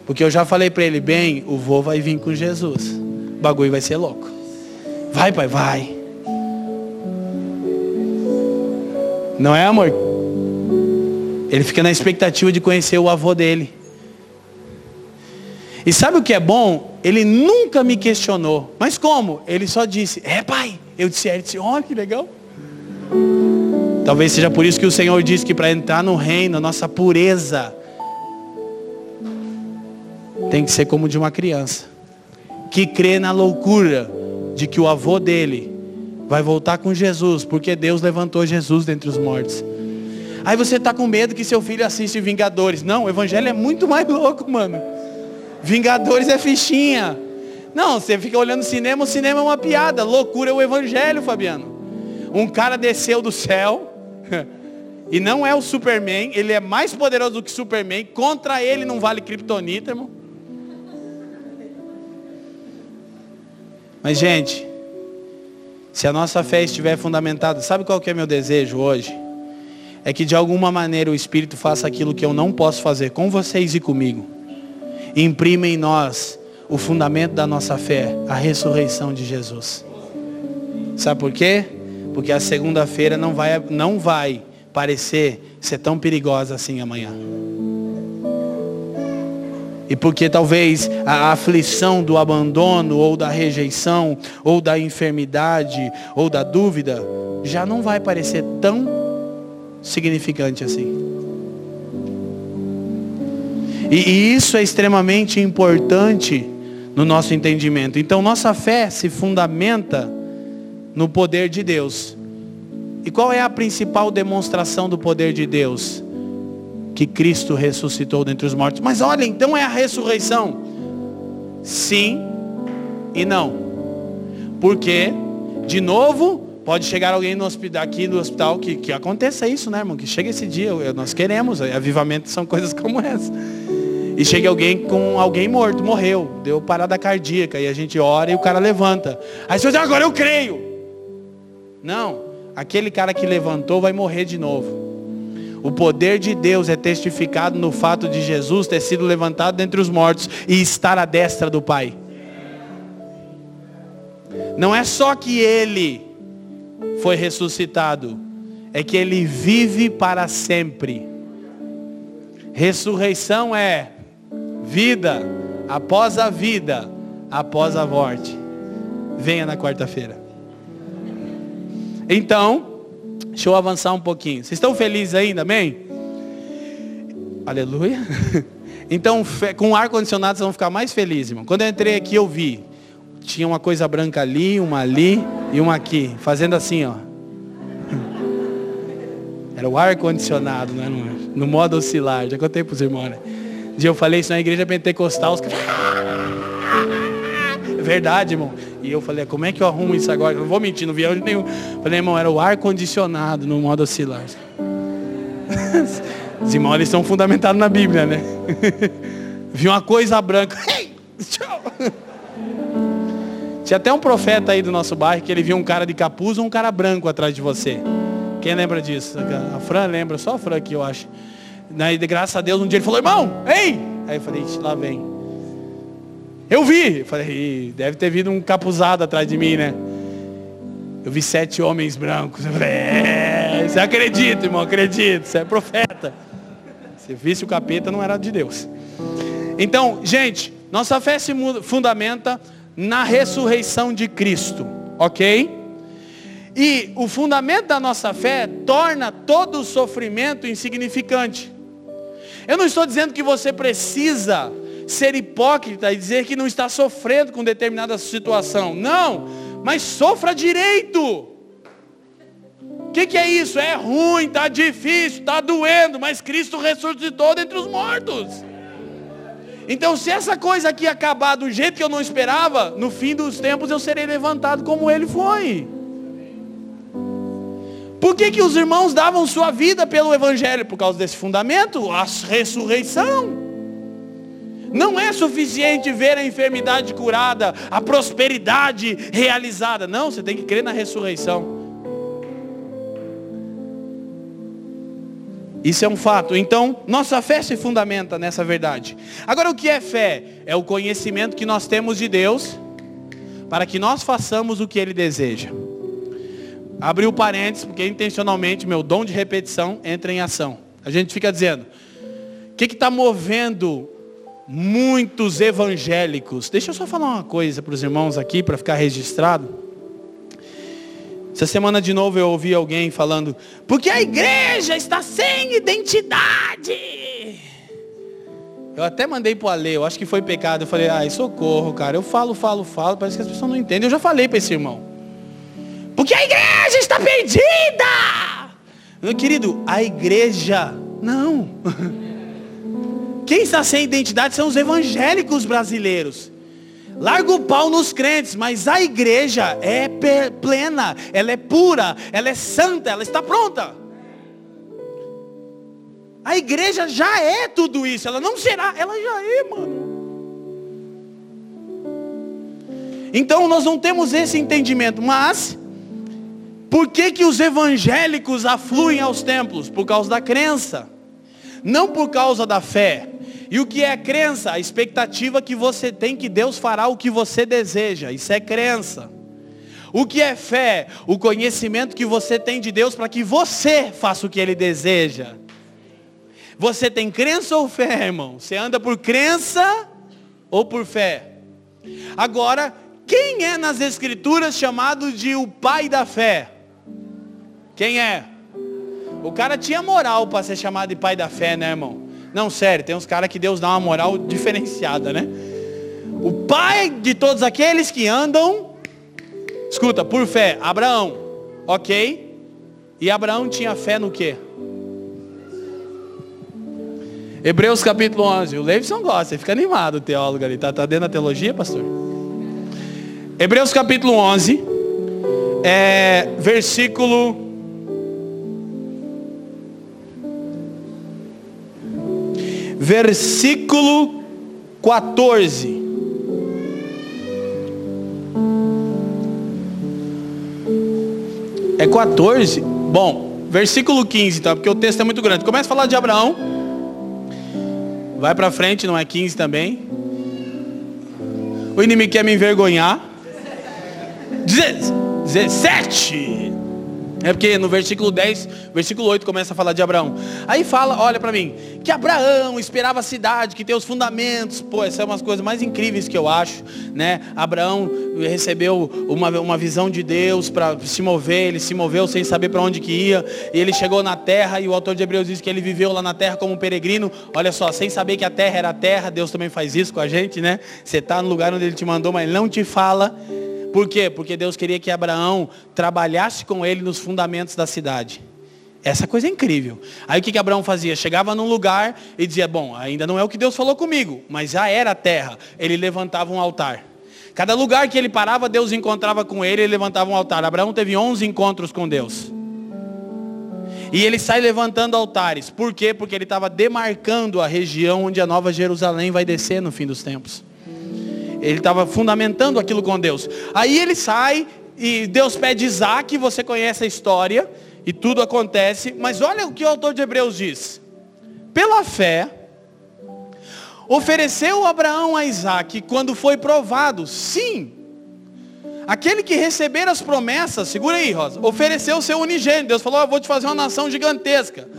Porque eu já falei para ele, bem, o vô vai vir com Jesus. O bagulho vai ser louco. Vai, pai, vai. Não é, amor? Ele fica na expectativa de conhecer o avô dele. E sabe o que é bom? Ele nunca me questionou. Mas como? Ele só disse, é pai. Eu disse, é. Ele disse, olha que legal. Talvez seja por isso que o Senhor diz que para entrar no reino, a nossa pureza tem que ser como de uma criança. Que crê na loucura de que o avô dele vai voltar com Jesus, porque Deus levantou Jesus dentre os mortos. Aí você está com medo que seu filho assiste Vingadores. Não, o evangelho é muito mais louco, mano. Vingadores é fichinha. Não, você fica olhando cinema, o cinema é uma piada. Loucura é o evangelho, Fabiano. Um cara desceu do céu. E não é o Superman, ele é mais poderoso do que Superman. Contra ele não vale criptonita, irmão. Mas, gente, se a nossa fé estiver fundamentada, sabe qual que é meu desejo hoje? É que de alguma maneira o Espírito faça aquilo que eu não posso fazer com vocês e comigo. Imprima em nós o fundamento da nossa fé, a ressurreição de Jesus. Sabe por quê? Porque a segunda-feira não vai, não vai parecer ser tão perigosa assim amanhã. E porque talvez a aflição do abandono, ou da rejeição, ou da enfermidade, ou da dúvida, já não vai parecer tão significante assim. E, e isso é extremamente importante no nosso entendimento. Então nossa fé se fundamenta no poder de Deus. E qual é a principal demonstração do poder de Deus? Que Cristo ressuscitou dentre os mortos. Mas olha, então é a ressurreição? Sim e não. Porque, de novo, pode chegar alguém no hospital, aqui no hospital que, que aconteça isso, né, irmão? Que chega esse dia, nós queremos, avivamento são coisas como essa. E chega alguém com alguém morto, morreu, deu parada cardíaca, e a gente ora e o cara levanta. Aí você diz, agora eu creio. Não, aquele cara que levantou vai morrer de novo. O poder de Deus é testificado no fato de Jesus ter sido levantado dentre os mortos e estar à destra do Pai. Não é só que ele foi ressuscitado, é que ele vive para sempre. Ressurreição é vida após a vida, após a morte. Venha na quarta-feira. Então, Deixa eu avançar um pouquinho. Vocês estão felizes ainda, amém? Aleluia. Então, com ar condicionado, vocês vão ficar mais felizes, irmão. Quando eu entrei aqui, eu vi. Tinha uma coisa branca ali, uma ali e uma aqui. Fazendo assim, ó. Era o ar condicionado, né? No, modo oscilar. Já contei para os irmãos, né? Um dia eu falei isso na igreja pentecostal. Os caras... verdade, irmão. E eu falei, como é que eu arrumo isso agora? Eu não vou mentir, não vi onde nenhum. Falei, irmão, era o ar-condicionado no modo oscilar. Os irmãos eles são fundamentados na Bíblia, né? Vi uma coisa branca. Tchau. Tinha até um profeta aí do nosso bairro que ele viu um cara de capuz ou um cara branco atrás de você. Quem lembra disso? A Fran lembra, só a Fran aqui, eu acho. Daí, graças a Deus, um dia ele falou, irmão, ei! Aí eu falei, lá vem. Eu vi! Eu falei, deve ter vindo um capuzado atrás de mim, né? Eu vi sete homens brancos. Eu falei, é, você acredita, irmão, acredita, você é profeta. Se visse o capeta, não era de Deus. Então, gente, nossa fé se fundamenta na ressurreição de Cristo, ok? E o fundamento da nossa fé torna todo o sofrimento insignificante. Eu não estou dizendo que você precisa ser hipócrita e dizer que não está sofrendo com determinada situação. Não, mas sofra direito. O que, que, é isso? É ruim, está difícil, está doendo, mas Cristo ressuscitou dentre os mortos. Então, se essa coisa aqui acabar do jeito que eu não esperava, no fim dos tempos eu serei levantado como ele foi. Por que, que os irmãos davam sua vida pelo Evangelho? Por causa desse fundamento, a ressurreição. Não é suficiente ver a enfermidade curada, a prosperidade realizada. Não, você tem que crer na ressurreição. Isso é um fato. Então, nossa fé se fundamenta nessa verdade. Agora, o que é fé? É o conhecimento que nós temos de Deus para que nós façamos o que Ele deseja. Abriu parênteses, porque intencionalmente meu dom de repetição entra em ação. A gente fica dizendo, o que está movendo muitos evangélicos? Deixa eu só falar uma coisa para os irmãos aqui, para ficar registrado. Essa semana de novo eu ouvi alguém falando, porque a igreja está sem identidade. Eu até mandei para o Ale, eu acho que foi pecado. Eu falei, ai, socorro, cara. Eu falo, falo, falo, parece que as pessoas não entendem. Eu já falei para esse irmão. Porque a igreja está perdida. Meu querido, a igreja, não. Quem está sem identidade são os evangélicos brasileiros. Larga o pau nos crentes, mas a igreja é plena, ela é pura, ela é santa, ela está pronta. A igreja já é tudo isso, ela não será, ela já é, mano. Então nós não temos esse entendimento, mas por que que os evangélicos afluem aos templos? Por causa da crença, não por causa da fé. E o que é crença? A expectativa que você tem que Deus fará o que você deseja. Isso é crença. O que é fé? O conhecimento que você tem de Deus para que você faça o que Ele deseja. Você tem crença ou fé, irmão? Você anda por crença ou por fé? Agora, quem é nas Escrituras chamado de o pai da fé? Quem é? O cara tinha moral para ser chamado de pai da fé, né, irmão? Não, sério, tem uns caras que Deus dá uma moral diferenciada, né? O pai de todos aqueles que andam, escuta, por fé, Abraão, ok? E Abraão tinha fé no quê? Hebreus capítulo 11. O Leivson gosta, ele fica animado o teólogo ali. Tá, tá dentro da teologia, pastor? Hebreus capítulo 11, é, versículo versículo 14. É 14? Bom, versículo 15, tá? Porque o texto é muito grande. Começa a falar de Abraão. Vai para frente, não é 15 também. O inimigo quer me envergonhar. 17. É porque no versículo 10, versículo 8 começa a falar de Abraão. Aí fala, olha para mim, que Abraão esperava a cidade, que tem os fundamentos. Pô, são umas coisas mais incríveis que eu acho, né? Abraão recebeu uma, uma visão de Deus para se mover, ele se moveu sem saber para onde que ia, e ele chegou na terra, e o autor de Hebreus diz que ele viveu lá na terra como um peregrino. Olha só, sem saber que a terra era a terra, Deus também faz isso com a gente, né? Você está no lugar onde ele te mandou, mas não te fala por quê? Porque Deus queria que Abraão trabalhasse com ele nos fundamentos da cidade. Essa coisa é incrível. Aí o que, que Abraão fazia? Chegava num lugar e dizia, bom, ainda não é o que Deus falou comigo, mas já era a terra. Ele levantava um altar. Cada lugar que ele parava, Deus encontrava com ele e levantava um altar. Abraão teve 11 encontros com Deus. E ele sai levantando altares. Por quê? Porque ele estava demarcando a região onde a Nova Jerusalém vai descer no fim dos tempos. Ele estava fundamentando aquilo com Deus. Aí ele sai e Deus pede Isaac, você conhece a história, e tudo acontece. Mas olha o que o autor de Hebreus diz. Pela fé, Ofereceu Abraão a Isaac quando foi provado. Sim. Aquele que receber as promessas, segura aí, Rosa, ofereceu o seu unigênito. Deus falou, eu vou te fazer uma nação gigantesca.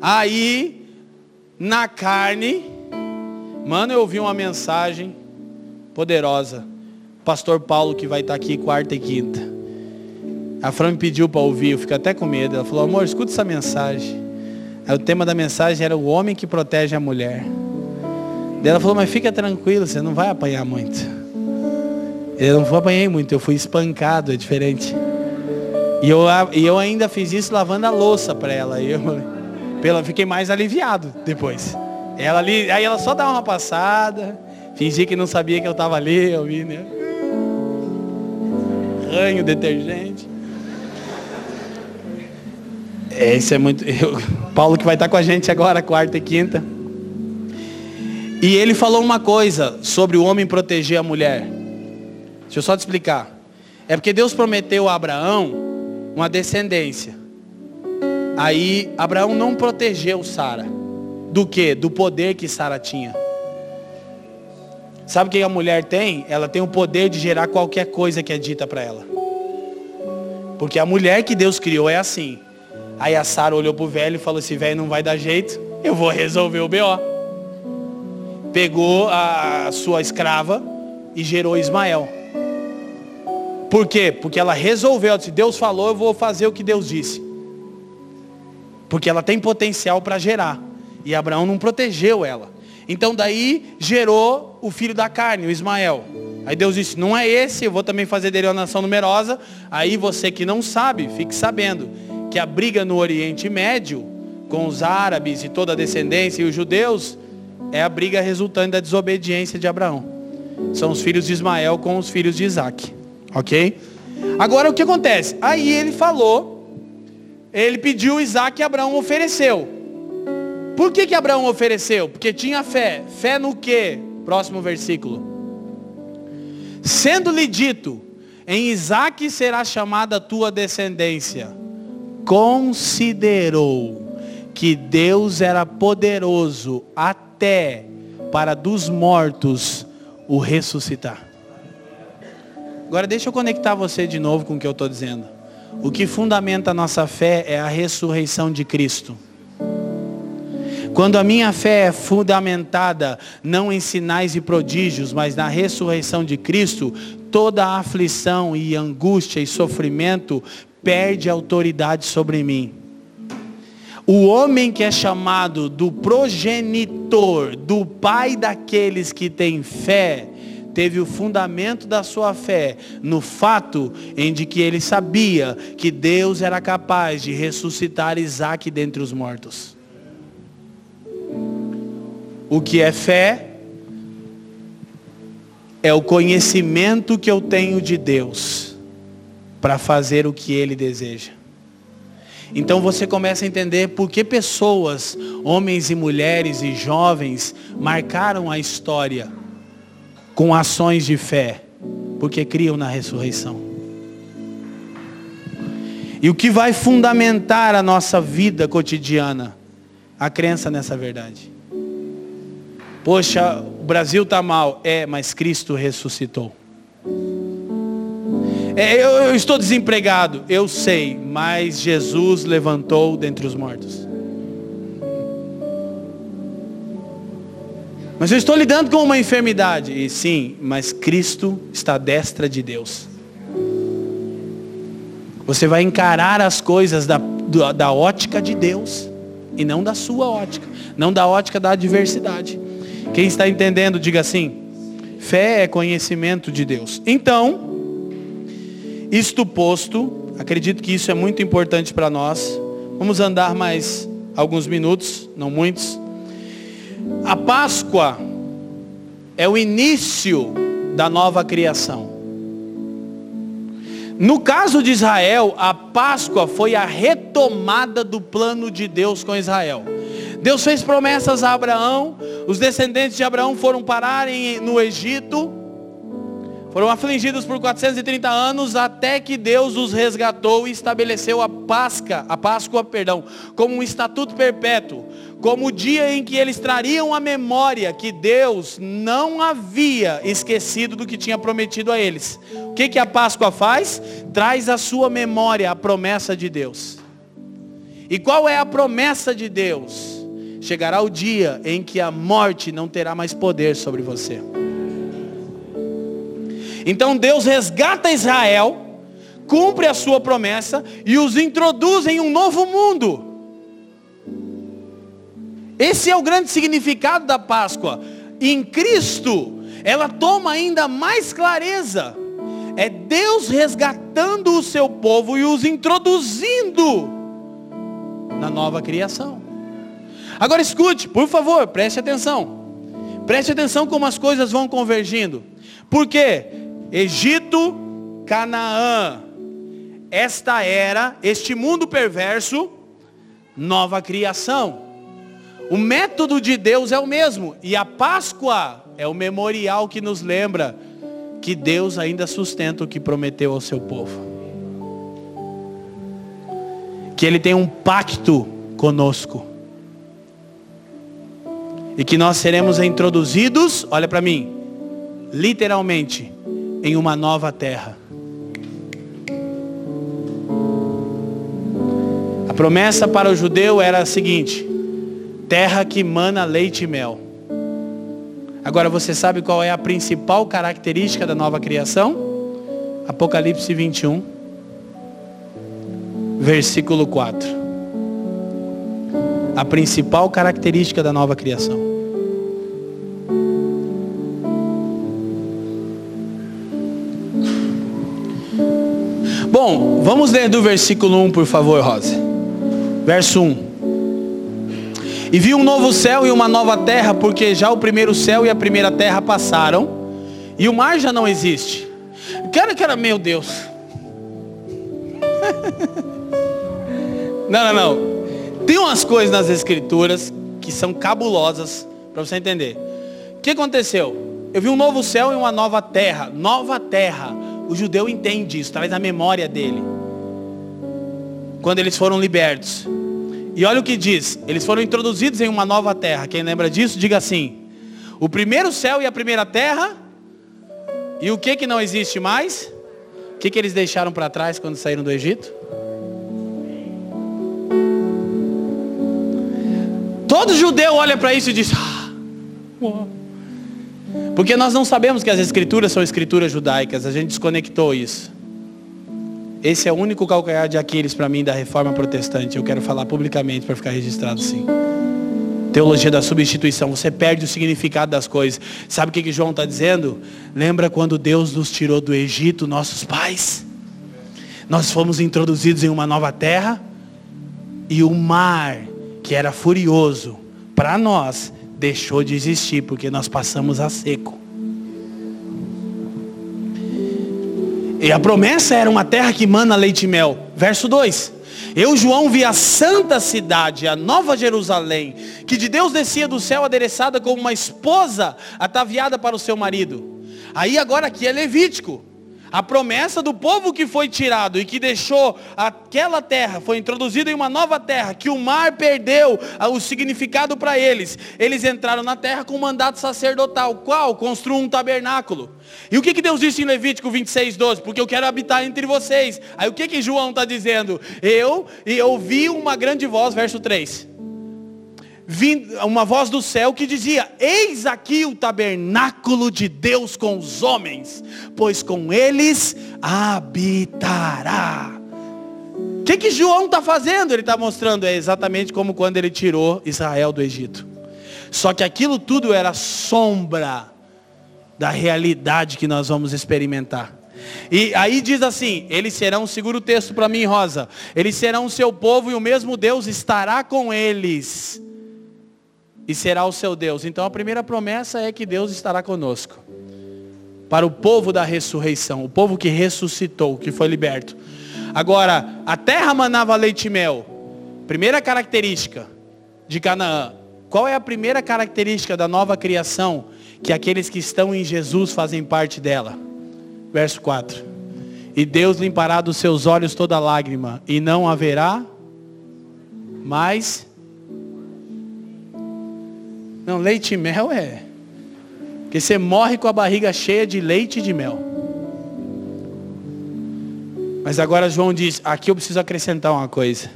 Aí, na carne, mano, eu ouvi uma mensagem poderosa. Pastor Paulo, que vai estar aqui quarta e quinta. A Fran me pediu para ouvir, eu fico até com medo. Ela falou, amor, escuta essa mensagem. Aí, o tema da mensagem era o homem que protege a mulher. Ela falou, mas fica tranquilo, você não vai apanhar muito. Eu não apanhei muito, eu fui espancado, é diferente. E eu, e eu ainda fiz isso lavando a louça para ela. Eu pela, fiquei mais aliviado depois. Ela ali, aí ela só dava uma passada, fingia que não sabia que eu estava ali, eu vi, né? Ranho, detergente. Esse é muito. Eu, Paulo que vai estar com a gente agora, quarta e quinta. E ele falou uma coisa sobre o homem proteger a mulher. Deixa eu só te explicar. É porque Deus prometeu a Abraão uma descendência. Aí Abraão não protegeu Sara. Do que? Do poder que Sara tinha. Sabe o que a mulher tem? Ela tem o poder de gerar qualquer coisa que é dita para ela. Porque a mulher que Deus criou é assim. Aí a Sara olhou pro velho e falou: esse velho não vai dar jeito, eu vou resolver o BO pegou a sua escrava e gerou Ismael. Por quê? Porque ela resolveu, disse, Deus falou, eu vou fazer o que Deus disse. Porque ela tem potencial para gerar. E Abraão não protegeu ela. Então daí gerou o filho da carne, o Ismael. Aí Deus disse, não é esse, eu vou também fazer dele uma nação numerosa. Aí você que não sabe, fique sabendo que a briga no Oriente Médio, com os árabes e toda a descendência e os judeus, é a briga resultante da desobediência de Abraão. São os filhos de Ismael com os filhos de Isaac. Ok? Agora o que acontece? Aí ele falou, ele pediu Isaac e Abraão ofereceu. Por que, que Abraão ofereceu? Porque tinha fé. Fé no que? Próximo versículo. Sendo-lhe dito, em Isaac será chamada tua descendência. Considerou que Deus era poderoso até para dos mortos o ressuscitar. Agora deixa eu conectar você de novo com o que eu estou dizendo. O que fundamenta a nossa fé é a ressurreição de Cristo. Quando a minha fé é fundamentada não em sinais e prodígios, mas na ressurreição de Cristo, toda a aflição e angústia e sofrimento perde autoridade sobre mim. O homem que é chamado do progenitor, do pai daqueles que têm fé, teve o fundamento da sua fé no fato em de que ele sabia que Deus era capaz de ressuscitar Isaac dentre os mortos. O que é fé? É o conhecimento que eu tenho de Deus para fazer o que ele deseja. Então você começa a entender por que pessoas, homens e mulheres e jovens, marcaram a história com ações de fé, porque criam na ressurreição. E o que vai fundamentar a nossa vida cotidiana? A crença nessa verdade. Poxa, o Brasil está mal. É, mas Cristo ressuscitou. É, eu, eu estou desempregado, eu sei, mas Jesus levantou dentre os mortos. Mas eu estou lidando com uma enfermidade. E sim, mas Cristo está à destra de Deus. Você vai encarar as coisas da, da ótica de Deus. E não da sua ótica. Não da ótica da adversidade. Quem está entendendo, diga assim. Fé é conhecimento de Deus. Então, isto posto, acredito que isso é muito importante para nós. Vamos andar mais alguns minutos, não muitos. A Páscoa é o início da nova criação. No caso de Israel, a Páscoa foi a retomada do plano de Deus com Israel. Deus fez promessas a Abraão, os descendentes de Abraão foram parar no Egito, foram afligidos por 430 anos até que Deus os resgatou e estabeleceu a Páscoa, a Páscoa, perdão, como um estatuto perpétuo, como o dia em que eles trariam a memória que Deus não havia esquecido do que tinha prometido a eles. O que, que a Páscoa faz? Traz à sua memória a promessa de Deus. E qual é a promessa de Deus? Chegará o dia em que a morte não terá mais poder sobre você. Então Deus resgata Israel, cumpre a sua promessa e os introduz em um novo mundo. Esse é o grande significado da Páscoa. Em Cristo, ela toma ainda mais clareza. É Deus resgatando o seu povo e os introduzindo na nova criação. Agora escute, por favor, preste atenção. Preste atenção como as coisas vão convergindo. Porque Egito, Canaã, esta era, este mundo perverso, nova criação. O método de Deus é o mesmo. E a Páscoa é o memorial que nos lembra que Deus ainda sustenta o que prometeu ao seu povo. Que Ele tem um pacto conosco. E que nós seremos introduzidos, olha para mim, literalmente, em uma nova terra. A promessa para o judeu era a seguinte: terra que mana leite e mel. Agora você sabe qual é a principal característica da nova criação? Apocalipse 21, versículo 4. A principal característica da nova criação. Bom, vamos ler do versículo 1, por favor, Rosa. Verso 1. E vi um novo céu e uma nova terra, porque já o primeiro céu e a primeira terra passaram, e o mar já não existe. Cara, cara, meu Deus. não, não, não. Tem umas coisas nas escrituras que são cabulosas para você entender. O que aconteceu? Eu vi um novo céu e uma nova terra. Nova terra. O judeu entende isso, traz a memória dele. Quando eles foram libertos. E olha o que diz: eles foram introduzidos em uma nova terra. Quem lembra disso, diga assim: o primeiro céu e a primeira terra. E o que que não existe mais? O que que eles deixaram para trás quando saíram do Egito? Todo judeu olha para isso e diz: ah, porque nós não sabemos que as escrituras são escrituras judaicas, a gente desconectou isso. Esse é o único calcanhar de Aquiles para mim da reforma protestante. Eu quero falar publicamente para ficar registrado sim. Teologia da substituição. Você perde o significado das coisas. Sabe o que, que João está dizendo? Lembra quando Deus nos tirou do Egito, nossos pais? Nós fomos introduzidos em uma nova terra. E o mar, que era furioso, para nós, deixou de existir, porque nós passamos a seco. E a promessa era uma terra que mana leite e mel. Verso 2. Eu, João, vi a santa cidade, a nova Jerusalém, que de Deus descia do céu adereçada como uma esposa ataviada para o seu marido. Aí agora aqui é Levítico. A promessa do povo que foi tirado e que deixou aquela terra, foi introduzido em uma nova terra, que o mar perdeu o significado para eles. Eles entraram na terra com um mandato sacerdotal. Qual? Construam um tabernáculo. E o que, que Deus disse em Levítico 26, 12? Porque eu quero habitar entre vocês. Aí o que, que João está dizendo? Eu, e ouvi uma grande voz, verso 3 uma voz do céu que dizia: Eis aqui o tabernáculo de Deus com os homens, pois com eles habitará. O que, que João está fazendo? Ele está mostrando, é exatamente como quando ele tirou Israel do Egito. Só que aquilo tudo era sombra da realidade que nós vamos experimentar. E aí diz assim: eles serão, segura o texto para mim, Rosa. Eles serão o seu povo e o mesmo Deus estará com eles e será o seu Deus. Então a primeira promessa é que Deus estará conosco. para o povo da ressurreição, o povo que ressuscitou, que foi liberto. Agora, a terra manava leite e mel. Primeira característica de Canaã. Qual é a primeira característica da nova criação que aqueles que estão em Jesus fazem parte dela? Verso 4. E Deus limpará dos seus olhos toda lágrima, e não haverá mais. Não, leite e mel é. Porque você morre com a barriga cheia de leite e de mel. Mas agora João diz, aqui eu preciso acrescentar uma coisa.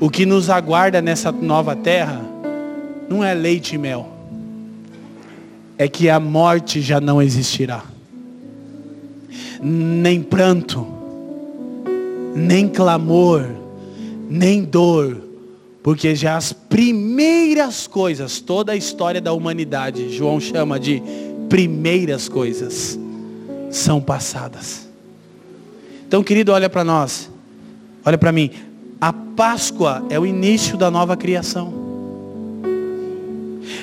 O que nos aguarda nessa nova terra não é leite e mel. É que a morte já não existirá. Nem pranto, nem clamor, nem dor, porque já as primeiras coisas, toda a história da humanidade, João chama de primeiras coisas, são passadas. Então, querido, olha para nós, olha para mim. A Páscoa é o início da nova criação.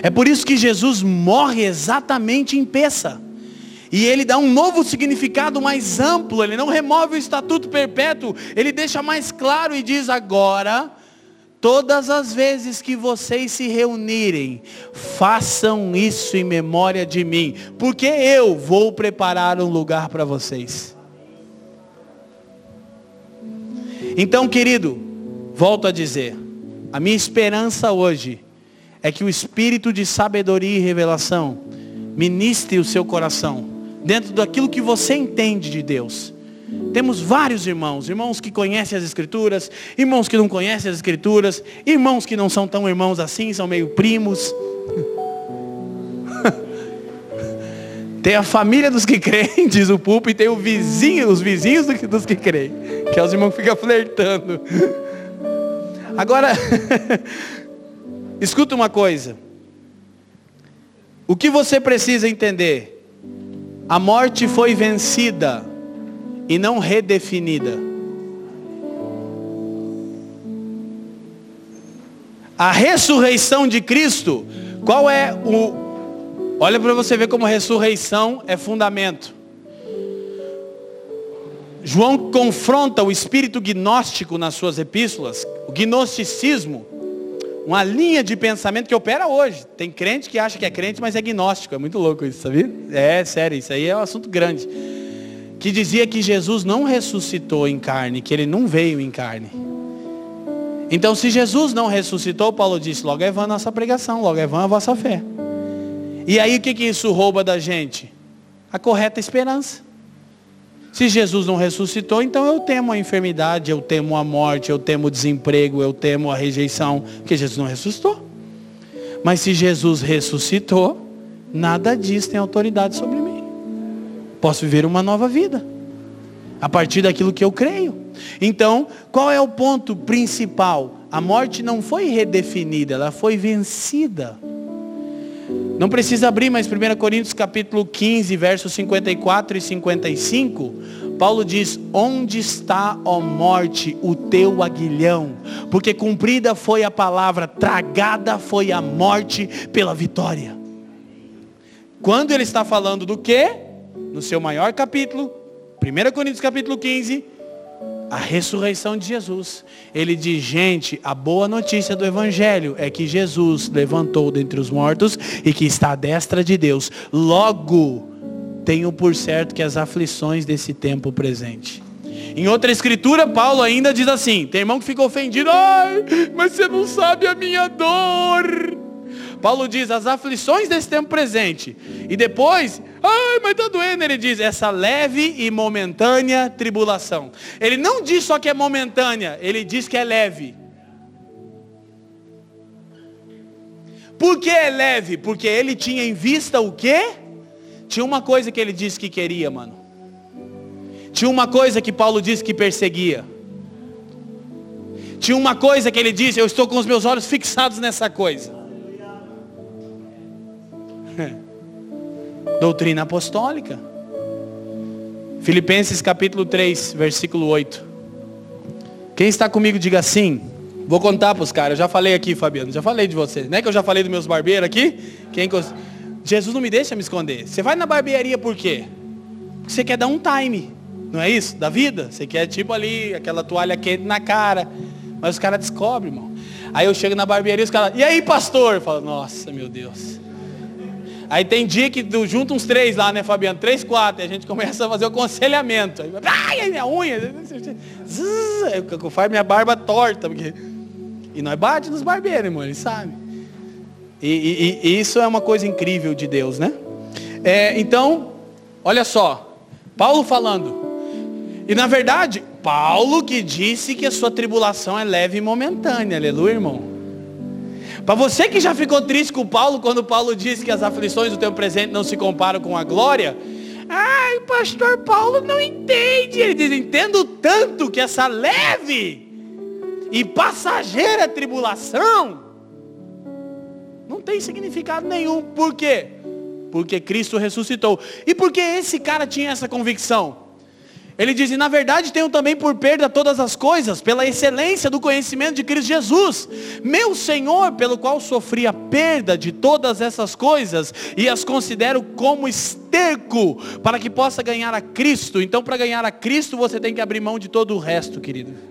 É por isso que Jesus morre exatamente em peça. E ele dá um novo significado mais amplo, ele não remove o estatuto perpétuo, ele deixa mais claro e diz agora, todas as vezes que vocês se reunirem, façam isso em memória de mim, porque eu vou preparar um lugar para vocês. Então, querido, volto a dizer, a minha esperança hoje é que o espírito de sabedoria e revelação ministre o seu coração dentro daquilo que você entende de Deus. Temos vários irmãos, irmãos que conhecem as escrituras, irmãos que não conhecem as escrituras, irmãos que não são tão irmãos assim, são meio primos. tem a família dos que creem, diz o pulpo, e tem o vizinho, os vizinhos dos que creem, que é os irmãos que ficam flertando. Agora, Escuta uma coisa. O que você precisa entender? A morte foi vencida e não redefinida. A ressurreição de Cristo, qual é o. Olha para você ver como ressurreição é fundamento. João confronta o espírito gnóstico nas suas epístolas, o gnosticismo, uma linha de pensamento que opera hoje. Tem crente que acha que é crente, mas é gnóstico. É muito louco isso, sabia? É sério, isso aí é um assunto grande. Que dizia que Jesus não ressuscitou em carne, que ele não veio em carne. Então, se Jesus não ressuscitou, Paulo disse, logo é vã a nossa pregação, logo é vã a vossa fé. E aí o que, que isso rouba da gente? A correta esperança. Se Jesus não ressuscitou, então eu temo a enfermidade, eu temo a morte, eu temo o desemprego, eu temo a rejeição, porque Jesus não ressuscitou. Mas se Jesus ressuscitou, nada disso tem autoridade sobre mim. Posso viver uma nova vida. A partir daquilo que eu creio. Então, qual é o ponto principal? A morte não foi redefinida, ela foi vencida. Não precisa abrir, mas 1 Coríntios capítulo 15, versos 54 e 55, Paulo diz, onde está, ó morte, o teu aguilhão? Porque cumprida foi a palavra, tragada foi a morte pela vitória. Quando ele está falando do que? No seu maior capítulo, 1 Coríntios capítulo 15, a ressurreição de Jesus. Ele diz, gente, a boa notícia do Evangelho é que Jesus levantou dentre os mortos e que está à destra de Deus. Logo, tenho por certo que as aflições desse tempo presente. Em outra escritura, Paulo ainda diz assim, tem irmão que fica ofendido, ai, mas você não sabe a minha dor. Paulo diz as aflições desse tempo presente. E depois, ai, mas está doendo, ele diz, essa leve e momentânea tribulação. Ele não diz só que é momentânea, ele diz que é leve. Por que é leve? Porque ele tinha em vista o quê? Tinha uma coisa que ele disse que queria, mano. Tinha uma coisa que Paulo disse que perseguia. Tinha uma coisa que ele disse, eu estou com os meus olhos fixados nessa coisa. Doutrina apostólica. Filipenses capítulo 3, versículo 8. Quem está comigo, diga sim. Vou contar para os caras. Já falei aqui, Fabiano. Já falei de vocês. Não é que eu já falei dos meus barbeiros aqui? Quem Jesus não me deixa me esconder. Você vai na barbearia por quê? Porque você quer dar um time. Não é isso? Da vida? Você quer tipo ali, aquela toalha quente na cara. Mas os caras descobrem, irmão. Aí eu chego na barbearia e os caras, e aí pastor? Eu falo, nossa, meu Deus. Aí tem dia que junta uns três lá, né, Fabiano? Três, quatro. E a gente começa a fazer o aconselhamento. Ai, minha unha. Eu faço minha barba torta. Porque... E nós bate nos barbeiros, irmão, eles sabem. E, e, e, isso é uma coisa incrível de Deus, né? É, então, olha só. Paulo falando. E na verdade, Paulo que disse que a sua tribulação é leve e momentânea. Aleluia, irmão. Para você que já ficou triste com Paulo quando Paulo disse que as aflições do teu presente não se comparam com a glória, ai, pastor Paulo não entende. Ele diz: entendo tanto que essa leve e passageira tribulação não tem significado nenhum. Por quê? Porque Cristo ressuscitou. E porque esse cara tinha essa convicção? Ele diz, e na verdade tenho também por perda todas as coisas, pela excelência do conhecimento de Cristo Jesus, meu Senhor, pelo qual sofri a perda de todas essas coisas, e as considero como esterco, para que possa ganhar a Cristo. Então para ganhar a Cristo você tem que abrir mão de todo o resto, querido.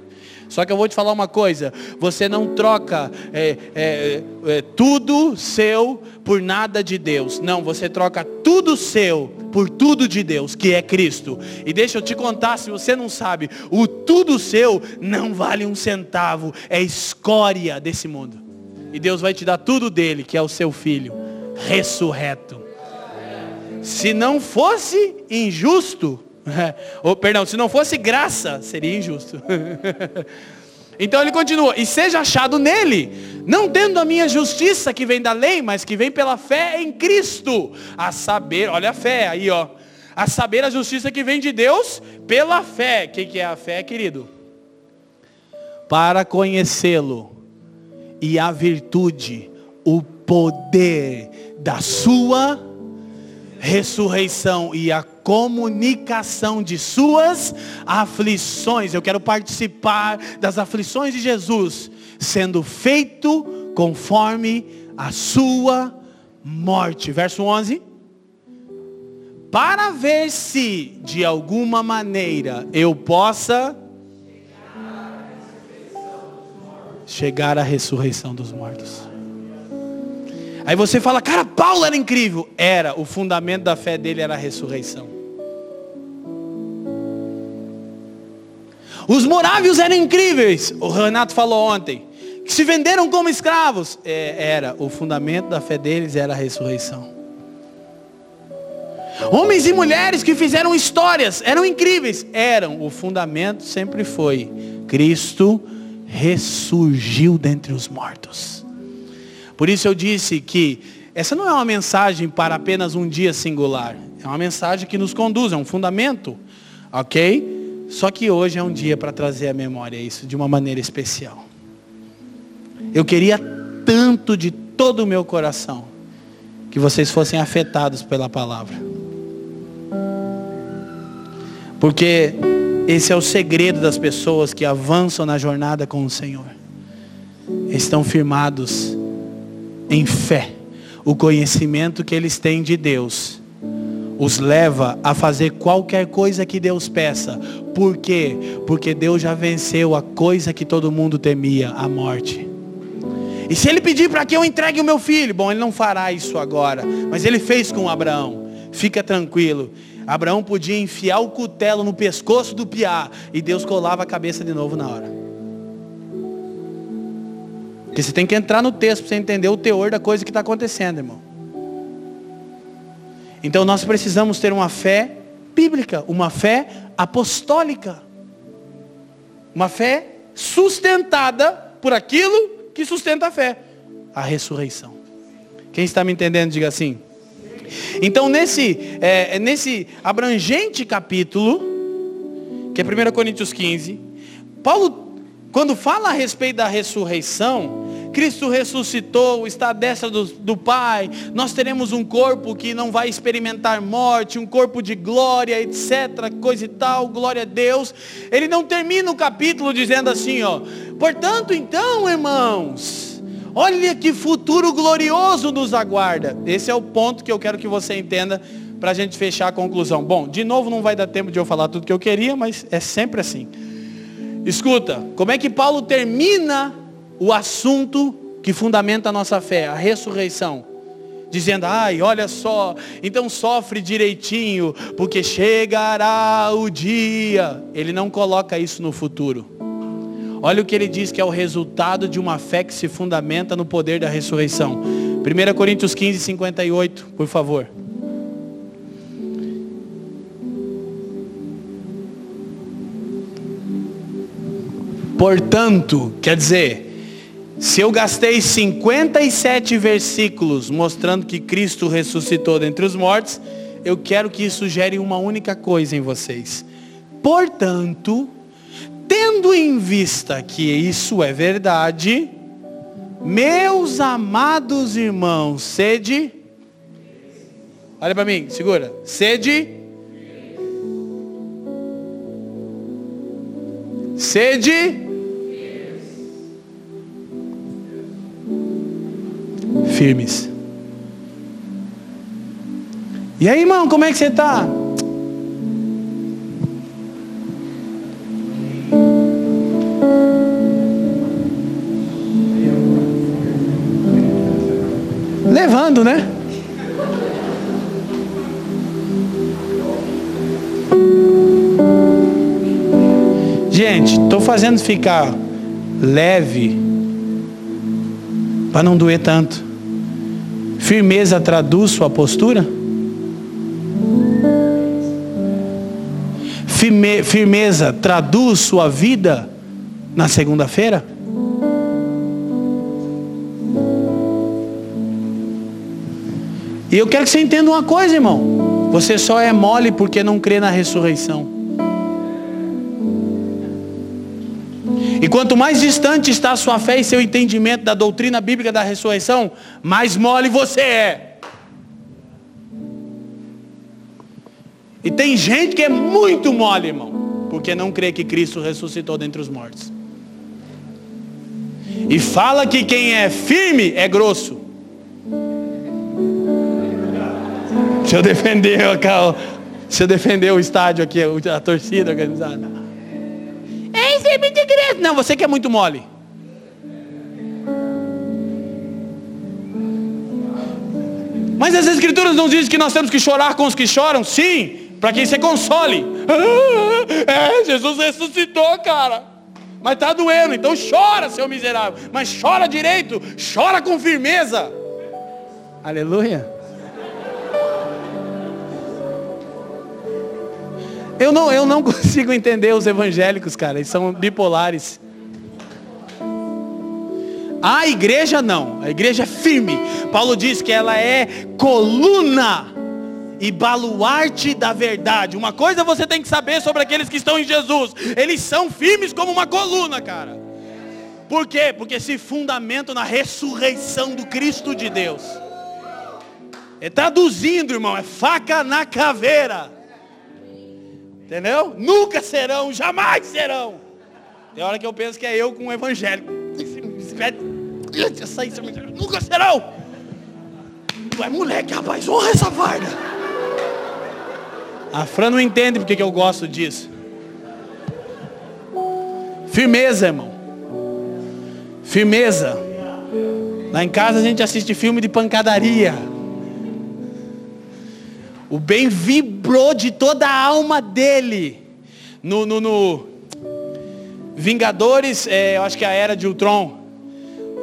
Só que eu vou te falar uma coisa: você não troca é, é, é, tudo seu por nada de Deus. Não, você troca tudo seu por tudo de Deus, que é Cristo. E deixa eu te contar, se você não sabe, o tudo seu não vale um centavo, é escória desse mundo. E Deus vai te dar tudo dele, que é o seu filho, ressurreto. Se não fosse injusto, Ou, perdão, se não fosse graça, seria injusto. então ele continua, e seja achado nele, não tendo a minha justiça que vem da lei, mas que vem pela fé em Cristo. A saber, olha a fé aí, ó. A saber a justiça que vem de Deus pela fé. O que, que é a fé, querido? Para conhecê-lo e a virtude, o poder da sua ressurreição e a comunicação de suas aflições. Eu quero participar das aflições de Jesus, sendo feito conforme a sua morte. Verso 11. Para ver se de alguma maneira eu possa chegar à ressurreição dos mortos. Aí você fala, cara, Paulo era incrível. Era, o fundamento da fé dele era a ressurreição. Os morávios eram incríveis. O Renato falou ontem. Que se venderam como escravos. É, era, o fundamento da fé deles era a ressurreição. Homens e mulheres que fizeram histórias, eram incríveis. Eram, o fundamento sempre foi. Cristo ressurgiu dentre os mortos. Por isso eu disse que essa não é uma mensagem para apenas um dia singular. É uma mensagem que nos conduz, é um fundamento. Ok? Só que hoje é um dia para trazer à memória isso de uma maneira especial. Eu queria tanto de todo o meu coração que vocês fossem afetados pela palavra. Porque esse é o segredo das pessoas que avançam na jornada com o Senhor. Estão firmados em fé, o conhecimento que eles têm de Deus os leva a fazer qualquer coisa que Deus peça. Por quê? Porque Deus já venceu a coisa que todo mundo temia, a morte. E se ele pedir para que eu entregue o meu filho, bom, ele não fará isso agora, mas ele fez com Abraão. Fica tranquilo. Abraão podia enfiar o cutelo no pescoço do piá e Deus colava a cabeça de novo na hora. Porque você tem que entrar no texto para você entender o teor da coisa que está acontecendo, irmão. Então nós precisamos ter uma fé bíblica, uma fé apostólica. Uma fé sustentada por aquilo que sustenta a fé, a ressurreição. Quem está me entendendo, diga assim. Então nesse, é, nesse abrangente capítulo, que é 1 Coríntios 15, Paulo quando fala a respeito da ressurreição, Cristo ressuscitou, está à destra do, do, Pai, nós teremos um corpo que não vai experimentar morte, um corpo de glória, etc, coisa e tal, glória a Deus. Ele não termina o capítulo dizendo assim, ó, portanto então, irmãos, Olha que futuro glorioso nos aguarda. Esse é o ponto que eu quero que você entenda para a gente fechar a conclusão. Bom, de novo não vai dar tempo de eu falar tudo que eu queria, mas é sempre assim. Escuta, como é que Paulo termina o assunto que fundamenta a nossa fé, a ressurreição? Dizendo, ai, olha só, então sofre direitinho, porque chegará o dia. Ele não coloca isso no futuro. Olha o que ele diz que é o resultado de uma fé que se fundamenta no poder da ressurreição. 1 Coríntios 15, 58, por favor. Portanto, quer dizer, se eu gastei 57 versículos mostrando que Cristo ressuscitou dentre os mortos, eu quero que isso gere uma única coisa em vocês. Portanto, tendo em vista que isso é verdade, meus amados irmãos, sede. Olha para mim, segura. Sede. Sede. Firmes. E aí, irmão, como é que você está? Levando, né? Gente, estou fazendo ficar leve para não doer tanto. Firmeza traduz sua postura? Firme, firmeza traduz sua vida na segunda-feira? E eu quero que você entenda uma coisa, irmão. Você só é mole porque não crê na ressurreição. E quanto mais distante está a sua fé e seu entendimento da doutrina bíblica da ressurreição, mais mole você é. E tem gente que é muito mole, irmão, porque não crê que Cristo ressuscitou dentre os mortos. E fala que quem é firme é grosso. Se eu defender, se eu defender o estádio aqui, a torcida organizada. É muito igreja. Não, você que é muito mole. Mas as escrituras não dizem que nós temos que chorar com os que choram? Sim, para que você console. É, Jesus ressuscitou, cara. Mas tá doendo, então chora, seu miserável. Mas chora direito, chora com firmeza. Aleluia. Eu não, eu não consigo entender os evangélicos, cara. Eles são bipolares. A igreja não. A igreja é firme. Paulo diz que ela é coluna e baluarte da verdade. Uma coisa você tem que saber sobre aqueles que estão em Jesus. Eles são firmes como uma coluna, cara. Por quê? Porque se fundamentam na ressurreição do Cristo de Deus. É traduzindo, irmão, é faca na caveira. Entendeu? Nunca serão, jamais serão. Tem hora que eu penso que é eu com o evangélico. Nunca serão. Tu é moleque, rapaz, honra essa farda. A Fran não entende porque que eu gosto disso. Firmeza, irmão. Firmeza. Lá em casa a gente assiste filme de pancadaria. O bem vibrou de toda a alma dele. No, no, no Vingadores, é, eu acho que é a era de Ultron.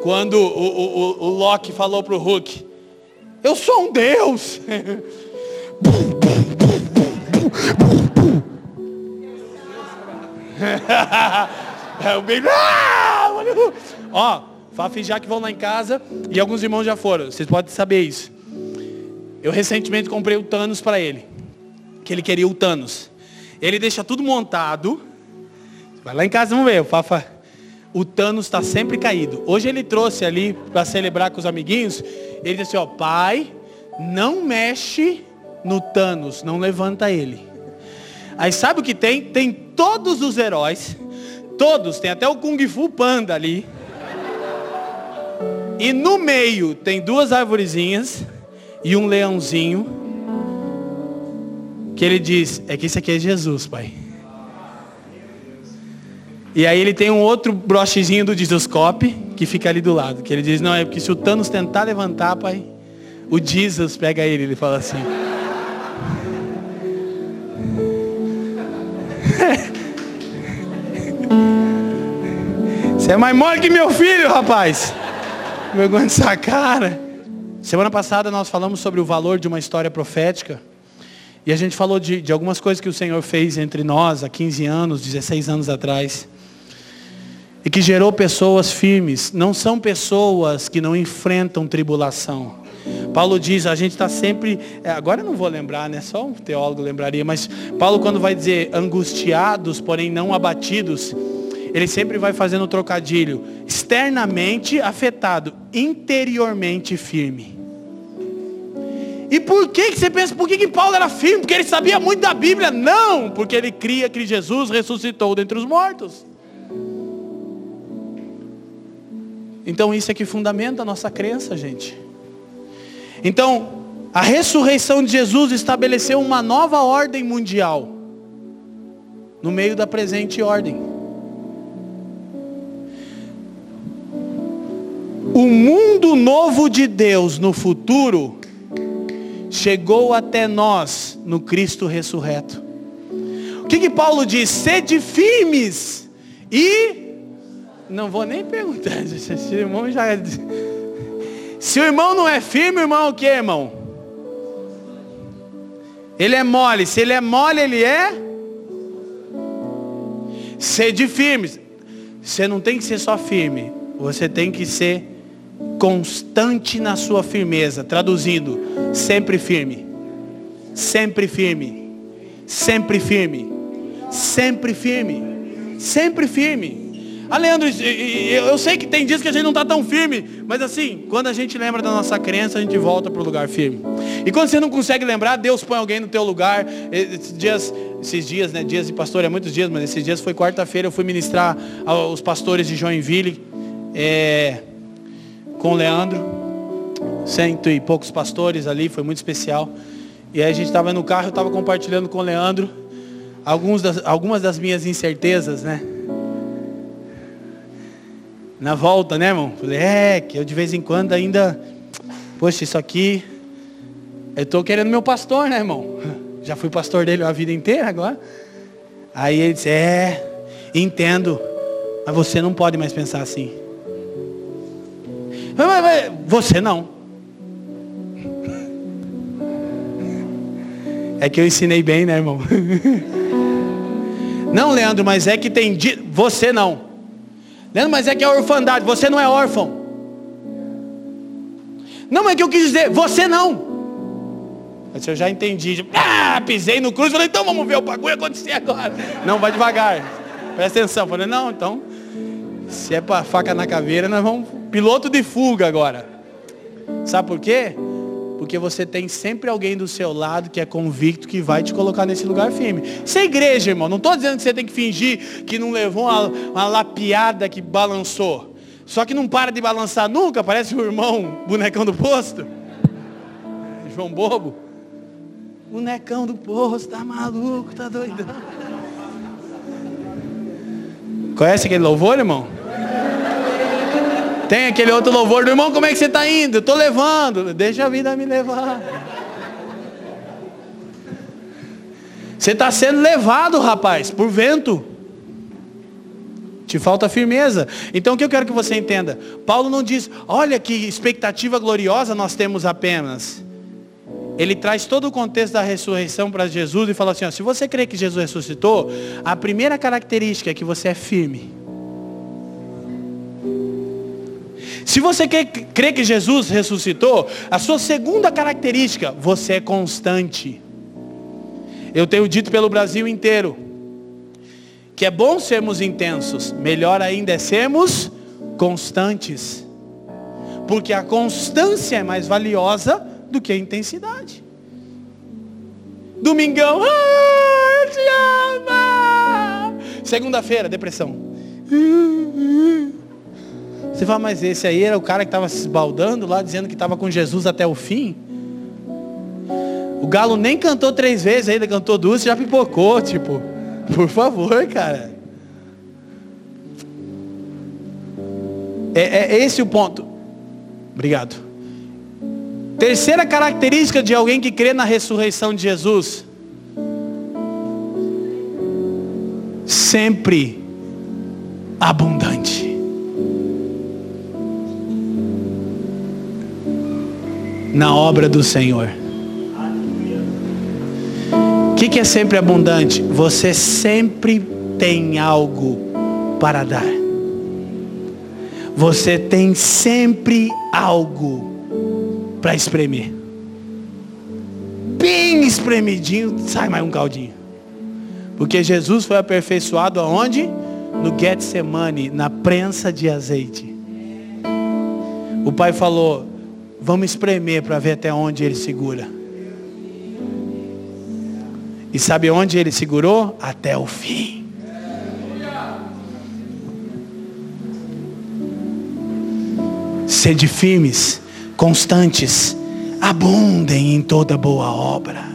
Quando o, o, o, Loki falou pro Hulk, eu sou um Deus. é o bem. Ah, Ó, Fafi já que vão lá em casa e alguns irmãos já foram. Vocês podem saber isso. Eu recentemente comprei o Thanos para ele. Que ele queria o Thanos. Ele deixa tudo montado. Vai lá em casa, vamos ver. O Fafa. O Thanos está sempre caído. Hoje ele trouxe ali para celebrar com os amiguinhos. Ele disse assim, ó, pai, não mexe no Thanos, não levanta ele. Aí sabe o que tem? Tem todos os heróis. Todos, tem até o Kung Fu Panda ali. E no meio tem duas arvorezinhas e um leãozinho. Que ele diz, é que isso aqui é Jesus, pai. E aí ele tem um outro brochezinho do Jesuscope que fica ali do lado. Que ele diz, não, é porque se o Thanos tentar levantar, pai, o Jesus pega ele, ele fala assim. Você é mais mole que meu filho, rapaz. Vergonha dessa cara. Semana passada nós falamos sobre o valor de uma história profética. E a gente falou de, de algumas coisas que o Senhor fez entre nós há 15 anos, 16 anos atrás. E que gerou pessoas firmes. Não são pessoas que não enfrentam tribulação. Paulo diz, a gente está sempre, é, agora eu não vou lembrar, né? Só um teólogo lembraria, mas Paulo quando vai dizer angustiados, porém não abatidos, ele sempre vai fazendo o trocadilho. Externamente afetado, interiormente firme. E por que, que você pensa, por que, que Paulo era firme? Porque ele sabia muito da Bíblia? Não, porque ele cria que Jesus ressuscitou dentre os mortos. Então isso é que fundamenta a nossa crença, gente. Então, a ressurreição de Jesus estabeleceu uma nova ordem mundial no meio da presente ordem. O mundo novo de Deus no futuro chegou até nós no Cristo ressurreto. O que, que Paulo diz? Sede firmes e não vou nem perguntar, se o irmão já Se o irmão não é firme, o irmão é o que, irmão? Ele é mole. Se ele é mole, ele é Sede firmes. Você não tem que ser só firme, você tem que ser constante na sua firmeza. Traduzindo, sempre firme. Sempre firme. Sempre firme. Sempre firme. Sempre firme. Ah, Leandro, eu sei que tem dias que a gente não está tão firme, mas assim, quando a gente lembra da nossa crença, a gente volta para o lugar firme. E quando você não consegue lembrar, Deus põe alguém no teu lugar. Esses dias, esses dias, né? Dias de pastor é muitos dias, mas esses dias foi quarta-feira, eu fui ministrar aos pastores de Joinville. É, com o Leandro, cento e poucos pastores ali, foi muito especial. E aí a gente estava no carro, eu estava compartilhando com o Leandro alguns das, algumas das minhas incertezas, né? Na volta, né, irmão? Falei, é, que eu de vez em quando ainda, poxa, isso aqui, eu estou querendo meu pastor, né, irmão? Já fui pastor dele a vida inteira agora. Aí ele disse, é, entendo, mas você não pode mais pensar assim. Você não. É que eu ensinei bem, né, irmão? Não, Leandro, mas é que tem dia. Você não. Leandro, mas é que é orfandade. Você não é órfão. Não, mas é que eu quis dizer, você não. Mas eu já entendi. Ah, pisei no cruz. Falei, então vamos ver o bagulho acontecer agora. Não, vai devagar. Presta atenção. Falei, não, então. Se é para faca na caveira, nós vamos piloto de fuga agora. Sabe por quê? Porque você tem sempre alguém do seu lado que é convicto que vai te colocar nesse lugar firme. Isso é igreja, irmão. Não estou dizendo que você tem que fingir que não levou uma, uma lapiada que balançou. Só que não para de balançar nunca. Parece o irmão bonecão do posto. João Bobo. Bonecão do posto, tá maluco, tá doidão. Conhece aquele louvor, irmão? Tem aquele outro louvor do irmão, como é que você está indo? Estou levando. Deixa a vida me levar. Você está sendo levado, rapaz, por vento. Te falta firmeza. Então o que eu quero que você entenda? Paulo não diz, olha que expectativa gloriosa nós temos apenas. Ele traz todo o contexto da ressurreição para Jesus e fala assim, ó, se você crê que Jesus ressuscitou, a primeira característica é que você é firme. Se você crê que Jesus ressuscitou, a sua segunda característica, você é constante. Eu tenho dito pelo Brasil inteiro que é bom sermos intensos, melhor ainda é sermos constantes. Porque a constância é mais valiosa do que a intensidade. Domingão, ah, eu te amo. Segunda-feira, depressão. Você fala, mas esse aí era o cara que estava se esbaldando lá, dizendo que estava com Jesus até o fim. O galo nem cantou três vezes ainda, cantou duas, já pipocou, tipo, por favor, cara. É, é esse o ponto. Obrigado. Terceira característica de alguém que crê na ressurreição de Jesus. Sempre abundante. Na obra do Senhor. O que, que é sempre abundante? Você sempre tem algo para dar. Você tem sempre algo para espremer. Bem espremidinho, sai mais um caldinho. Porque Jesus foi aperfeiçoado aonde? No Getsemane, na prensa de azeite. O pai falou: Vamos espremer para ver até onde ele segura. E sabe onde ele segurou? Até o fim. Sede firmes, constantes, abundem em toda boa obra.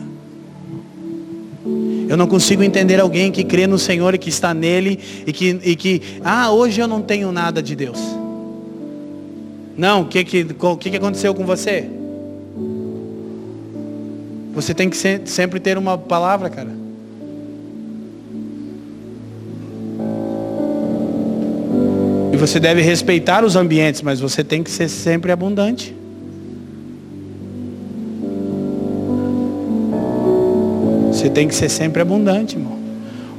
Eu não consigo entender alguém que crê no Senhor e que está nele e que, e que ah, hoje eu não tenho nada de Deus. Não, o que, que, que, que aconteceu com você? Você tem que sempre ter uma palavra, cara. E você deve respeitar os ambientes, mas você tem que ser sempre abundante. Você tem que ser sempre abundante, irmão.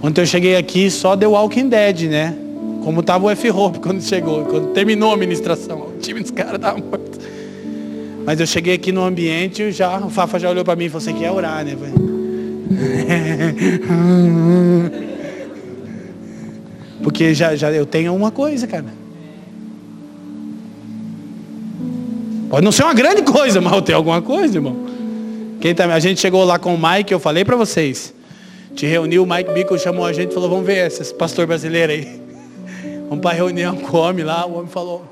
Ontem eu cheguei aqui só deu Walking Dead, né? Como estava o F-Hope quando chegou, quando terminou a ministração. O time dos caras estava morto. Mas eu cheguei aqui no ambiente, já, o Fafa já olhou para mim e falou, você quer orar, né? Porque já, já eu tenho uma coisa, cara. Pode não ser uma grande coisa, mas eu tenho alguma coisa, irmão. Quem tá, a gente chegou lá com o Mike, eu falei para vocês. Te reuniu, o Mike Bico chamou a gente e falou, vamos ver esse pastor brasileiro aí. Vamos para a reunião com o homem lá, o homem falou,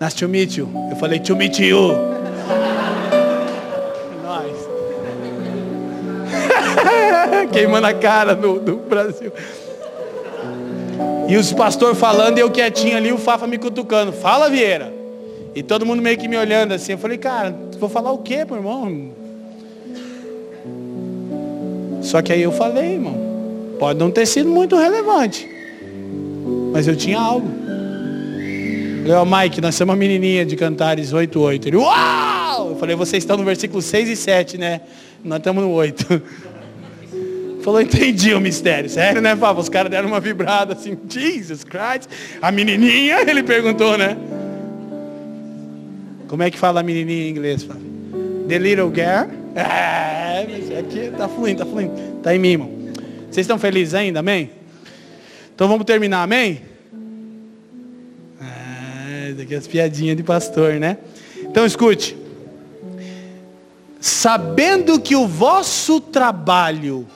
nice to meet you. Eu falei, to meet you. Nós. Queimando a cara do, do Brasil. E os pastores falando eu quietinho ali, o Fafa me cutucando. Fala, Vieira. E todo mundo meio que me olhando assim. Eu falei, cara, vou falar o quê, meu irmão? Só que aí eu falei, irmão, pode não ter sido muito relevante, mas eu tinha algo. Falei, ó, Mike, nós somos uma menininha de Cantares 8.8. Ele, uau! Eu falei, vocês estão no versículo 6 e 7, né? Nós estamos no 8. Falou, entendi o mistério. Sério, né, Fábio? Os caras deram uma vibrada assim, Jesus Christ. A menininha, ele perguntou, né? Como é que fala a menininha em inglês, Fábio? The little girl. É, aqui tá fluindo, tá fluindo. Tá em mim, irmão. Vocês estão felizes ainda, amém? Então vamos terminar, amém? Ah, daqui as piadinhas de pastor, né? Então escute. Sabendo que o vosso trabalho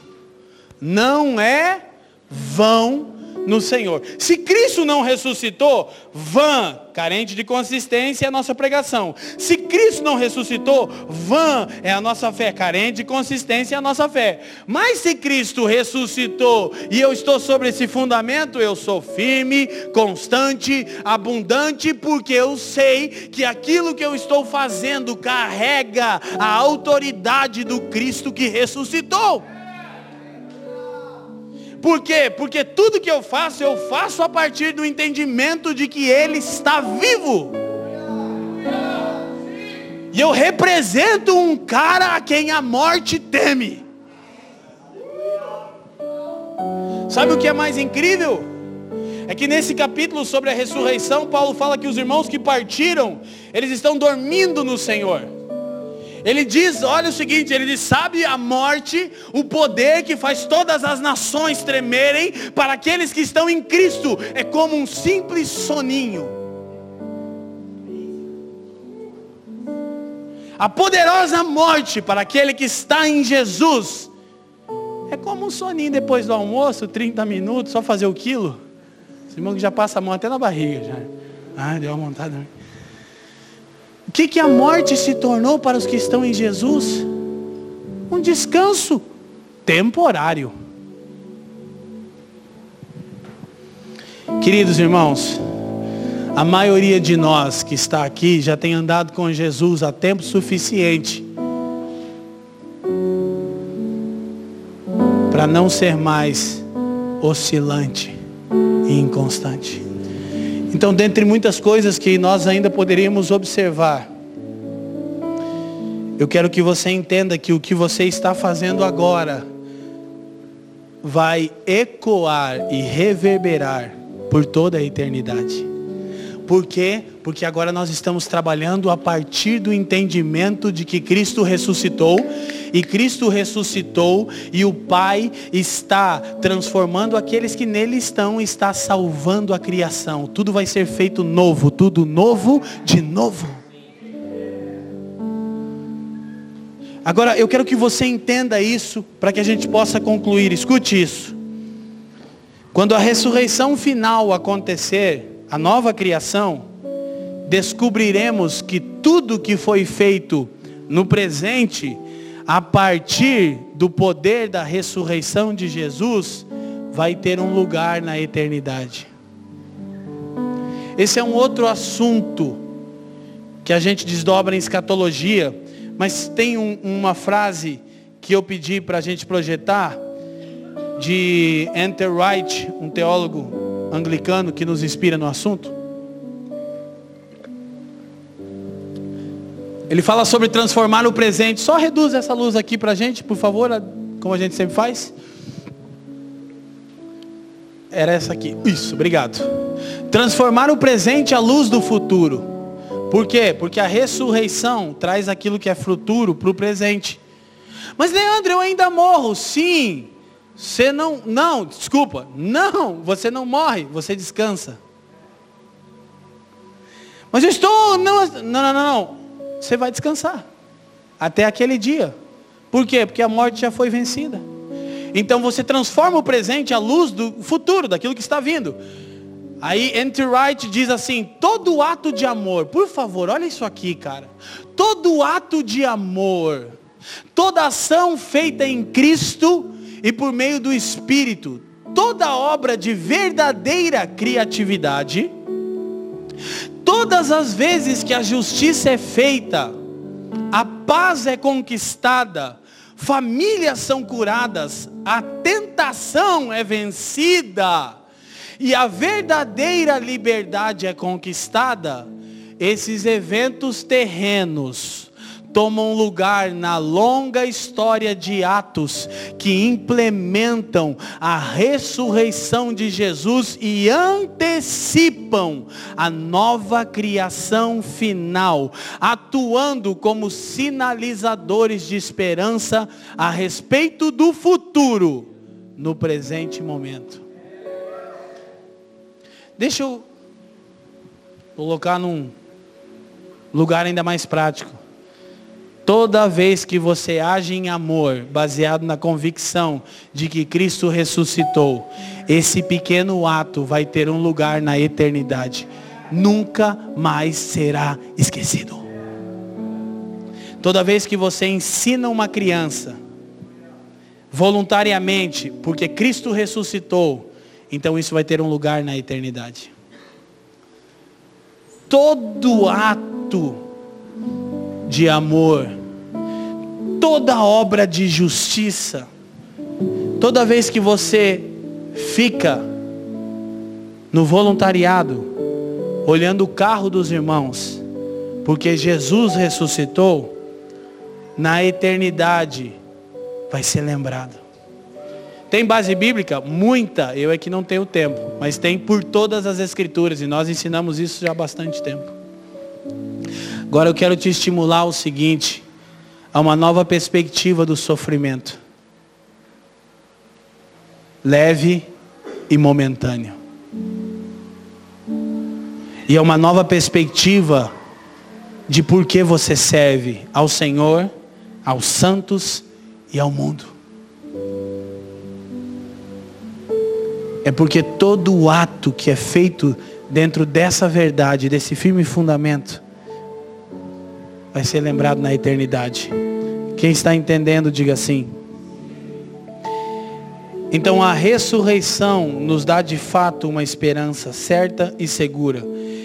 não é vão no Senhor. Se Cristo não ressuscitou, vã, carente de consistência é a nossa pregação. Se Cristo não ressuscitou, vã é a nossa fé, carente de consistência é a nossa fé. Mas se Cristo ressuscitou e eu estou sobre esse fundamento, eu sou firme, constante, abundante, porque eu sei que aquilo que eu estou fazendo carrega a autoridade do Cristo que ressuscitou. Por quê? Porque tudo que eu faço, eu faço a partir do entendimento de que Ele está vivo. E eu represento um cara a quem a morte teme. Sabe o que é mais incrível? É que nesse capítulo sobre a ressurreição, Paulo fala que os irmãos que partiram, eles estão dormindo no Senhor. Ele diz, olha o seguinte, ele diz, sabe a morte, o poder que faz todas as nações tremerem, para aqueles que estão em Cristo, é como um simples soninho. A poderosa morte para aquele que está em Jesus, é como um soninho depois do almoço, 30 minutos, só fazer o quilo. Esse irmão que já passa a mão até na barriga já. Ah, deu uma vontade. O que, que a morte se tornou para os que estão em Jesus? Um descanso temporário. Queridos irmãos, a maioria de nós que está aqui já tem andado com Jesus há tempo suficiente para não ser mais oscilante e inconstante. Então, dentre muitas coisas que nós ainda poderíamos observar, eu quero que você entenda que o que você está fazendo agora vai ecoar e reverberar por toda a eternidade. Por quê? Porque agora nós estamos trabalhando a partir do entendimento de que Cristo ressuscitou e Cristo ressuscitou e o Pai está transformando aqueles que nele estão, está salvando a criação. Tudo vai ser feito novo, tudo novo de novo. Agora eu quero que você entenda isso para que a gente possa concluir. Escute isso. Quando a ressurreição final acontecer, a nova criação, descobriremos que tudo que foi feito no presente, a partir do poder da ressurreição de Jesus, vai ter um lugar na eternidade. Esse é um outro assunto que a gente desdobra em escatologia, mas tem um, uma frase que eu pedi para a gente projetar, de Enter Wright, um teólogo anglicano que nos inspira no assunto. Ele fala sobre transformar o presente. Só reduz essa luz aqui para a gente, por favor, como a gente sempre faz. Era essa aqui. Isso, obrigado. Transformar o presente à luz do futuro. Por quê? Porque a ressurreição traz aquilo que é futuro para o presente. Mas Leandro, eu ainda morro. Sim. Você não, não, desculpa. Não, você não morre, você descansa. Mas eu estou, não, não, não, não você vai descansar. Até aquele dia. Por quê? Porque a morte já foi vencida. Então você transforma o presente à luz do futuro, daquilo que está vindo. Aí Enter Wright diz assim: todo ato de amor, por favor, olha isso aqui, cara. Todo ato de amor, toda ação feita em Cristo e por meio do Espírito, toda obra de verdadeira criatividade, Todas as vezes que a justiça é feita, a paz é conquistada, famílias são curadas, a tentação é vencida e a verdadeira liberdade é conquistada, esses eventos terrenos tomam lugar na longa história de Atos que implementam a ressurreição de Jesus e antecipam a nova criação final, atuando como sinalizadores de esperança a respeito do futuro no presente momento. Deixa eu colocar num lugar ainda mais prático. Toda vez que você age em amor, baseado na convicção de que Cristo ressuscitou, esse pequeno ato vai ter um lugar na eternidade. Nunca mais será esquecido. Toda vez que você ensina uma criança, voluntariamente, porque Cristo ressuscitou, então isso vai ter um lugar na eternidade. Todo ato de amor, toda obra de justiça, toda vez que você fica no voluntariado, olhando o carro dos irmãos, porque Jesus ressuscitou, na eternidade vai ser lembrado. Tem base bíblica? Muita, eu é que não tenho tempo, mas tem por todas as escrituras e nós ensinamos isso já há bastante tempo. Agora eu quero te estimular o seguinte, a uma nova perspectiva do sofrimento. Leve e momentâneo. E é uma nova perspectiva de por que você serve ao Senhor, aos santos e ao mundo. É porque todo o ato que é feito dentro dessa verdade, desse firme fundamento, vai ser lembrado na eternidade. Quem está entendendo, diga assim. Então a ressurreição nos dá de fato uma esperança certa e segura.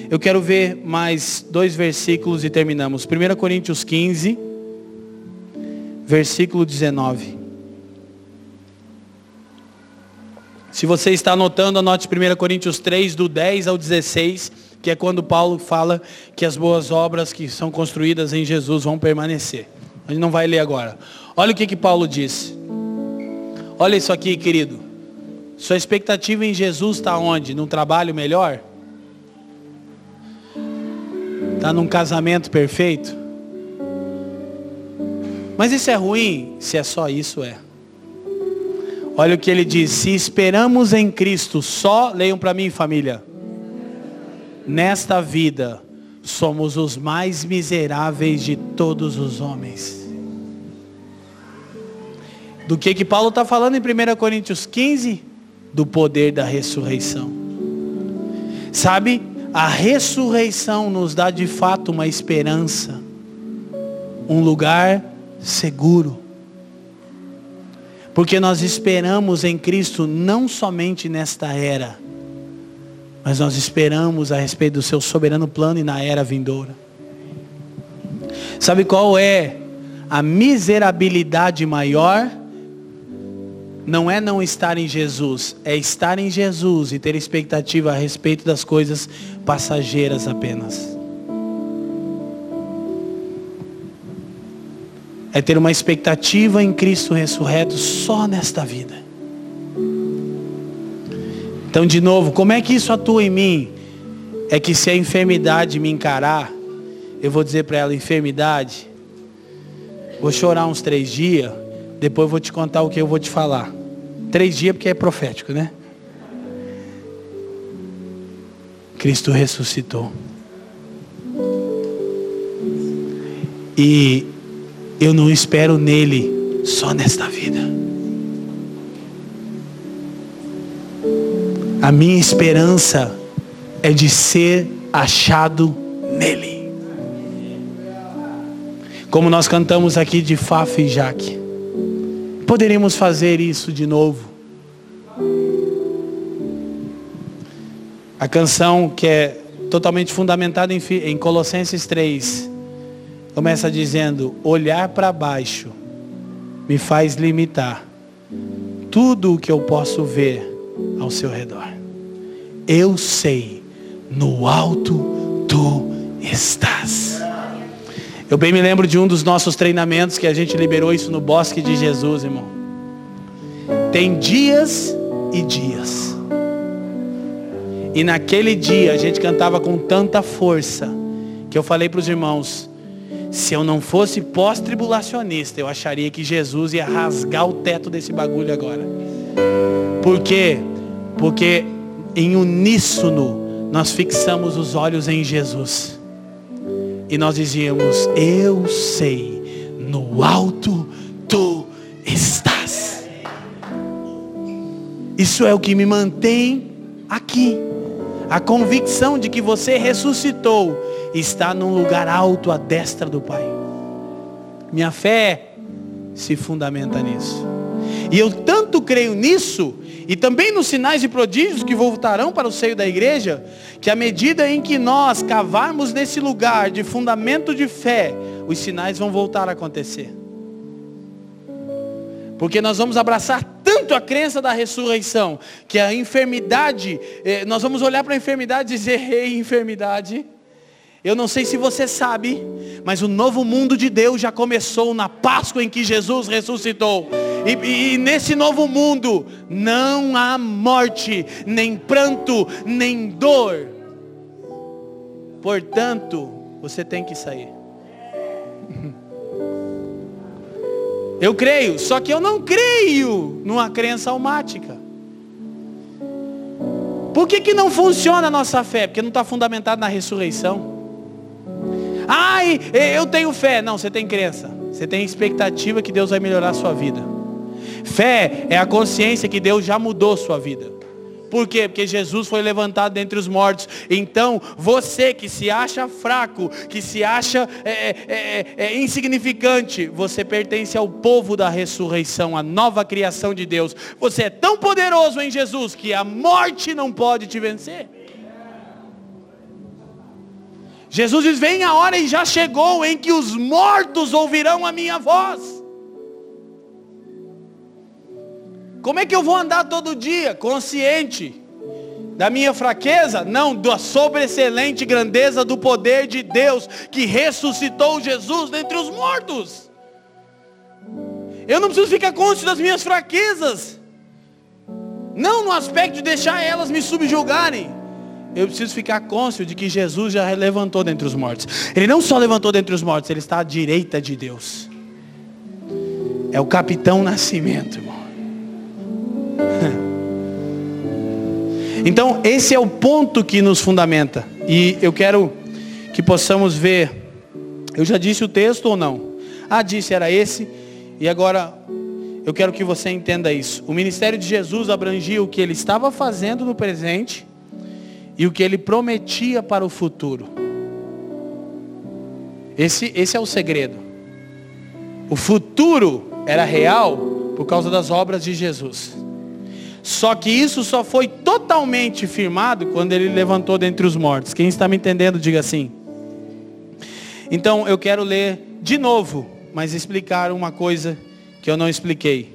Eu quero ver mais dois versículos e terminamos. 1 Coríntios 15, versículo 19. Se você está anotando, anote 1 Coríntios 3, do 10 ao 16, que é quando Paulo fala que as boas obras que são construídas em Jesus vão permanecer. A gente não vai ler agora. Olha o que, que Paulo disse. Olha isso aqui, querido. Sua expectativa em Jesus está onde? Num trabalho melhor? Está num casamento perfeito? Mas isso é ruim? Se é só isso, é. Olha o que ele diz: se esperamos em Cristo só, leiam para mim, família. Nesta vida, somos os mais miseráveis de todos os homens. Do que que Paulo está falando em 1 Coríntios 15? Do poder da ressurreição. Sabe, a ressurreição nos dá de fato uma esperança, um lugar seguro. Porque nós esperamos em Cristo não somente nesta era, mas nós esperamos a respeito do seu soberano plano e na era vindoura. Sabe qual é a miserabilidade maior? Não é não estar em Jesus, é estar em Jesus e ter expectativa a respeito das coisas passageiras apenas. é ter uma expectativa em Cristo ressurreto só nesta vida. Então, de novo, como é que isso atua em mim? É que se a enfermidade me encarar, eu vou dizer para ela: enfermidade, vou chorar uns três dias, depois vou te contar o que eu vou te falar. Três dias porque é profético, né? Cristo ressuscitou. E eu não espero nele só nesta vida. A minha esperança é de ser achado nele. Como nós cantamos aqui de Faf e Jaque. Poderíamos fazer isso de novo. A canção que é totalmente fundamentada em, em Colossenses 3 Começa dizendo: olhar para baixo me faz limitar tudo o que eu posso ver ao seu redor. Eu sei, no alto tu estás. Eu bem me lembro de um dos nossos treinamentos que a gente liberou isso no Bosque de Jesus, irmão. Tem dias e dias. E naquele dia a gente cantava com tanta força que eu falei para os irmãos, se eu não fosse pós-tribulacionista, eu acharia que Jesus ia rasgar o teto desse bagulho agora. Por quê? Porque em uníssono nós fixamos os olhos em Jesus. E nós dizíamos: Eu sei, no alto tu estás. Isso é o que me mantém aqui. A convicção de que você ressuscitou está num lugar alto à destra do Pai. Minha fé se fundamenta nisso. E eu tanto creio nisso, e também nos sinais e prodígios que voltarão para o seio da igreja, que à medida em que nós cavarmos nesse lugar de fundamento de fé, os sinais vão voltar a acontecer. Porque nós vamos abraçar tanto a crença da ressurreição, que a enfermidade, eh, nós vamos olhar para a enfermidade e dizer, ei enfermidade, eu não sei se você sabe, mas o novo mundo de Deus já começou na Páscoa em que Jesus ressuscitou. E, e, nesse novo mundo não há morte, nem pranto, nem dor. Portanto, você tem que sair. Eu creio, só que eu não creio numa crença almática. Por que, que não funciona a nossa fé? Porque não está fundamentado na ressurreição. Ai, eu tenho fé. Não, você tem crença. Você tem expectativa que Deus vai melhorar a sua vida. Fé é a consciência que Deus já mudou a sua vida. Por quê? Porque Jesus foi levantado dentre os mortos. Então, você que se acha fraco, que se acha é, é, é, é, insignificante, você pertence ao povo da ressurreição, a nova criação de Deus. Você é tão poderoso em Jesus que a morte não pode te vencer. Jesus diz: vem a hora e já chegou em que os mortos ouvirão a minha voz. Como é que eu vou andar todo dia consciente da minha fraqueza? Não, da sobreexcelente grandeza do poder de Deus que ressuscitou Jesus dentre os mortos. Eu não preciso ficar consciente das minhas fraquezas. Não no aspecto de deixar elas me subjugarem. Eu preciso ficar consciente de que Jesus já levantou dentre os mortos. Ele não só levantou dentre os mortos, ele está à direita de Deus. É o capitão Nascimento, irmão. Então, esse é o ponto que nos fundamenta. E eu quero que possamos ver. Eu já disse o texto ou não? Ah, disse, era esse. E agora eu quero que você entenda isso. O ministério de Jesus abrangia o que ele estava fazendo no presente e o que ele prometia para o futuro. Esse, esse é o segredo. O futuro era real por causa das obras de Jesus. Só que isso só foi totalmente firmado quando ele levantou dentre os mortos. Quem está me entendendo, diga assim. Então eu quero ler de novo, mas explicar uma coisa que eu não expliquei.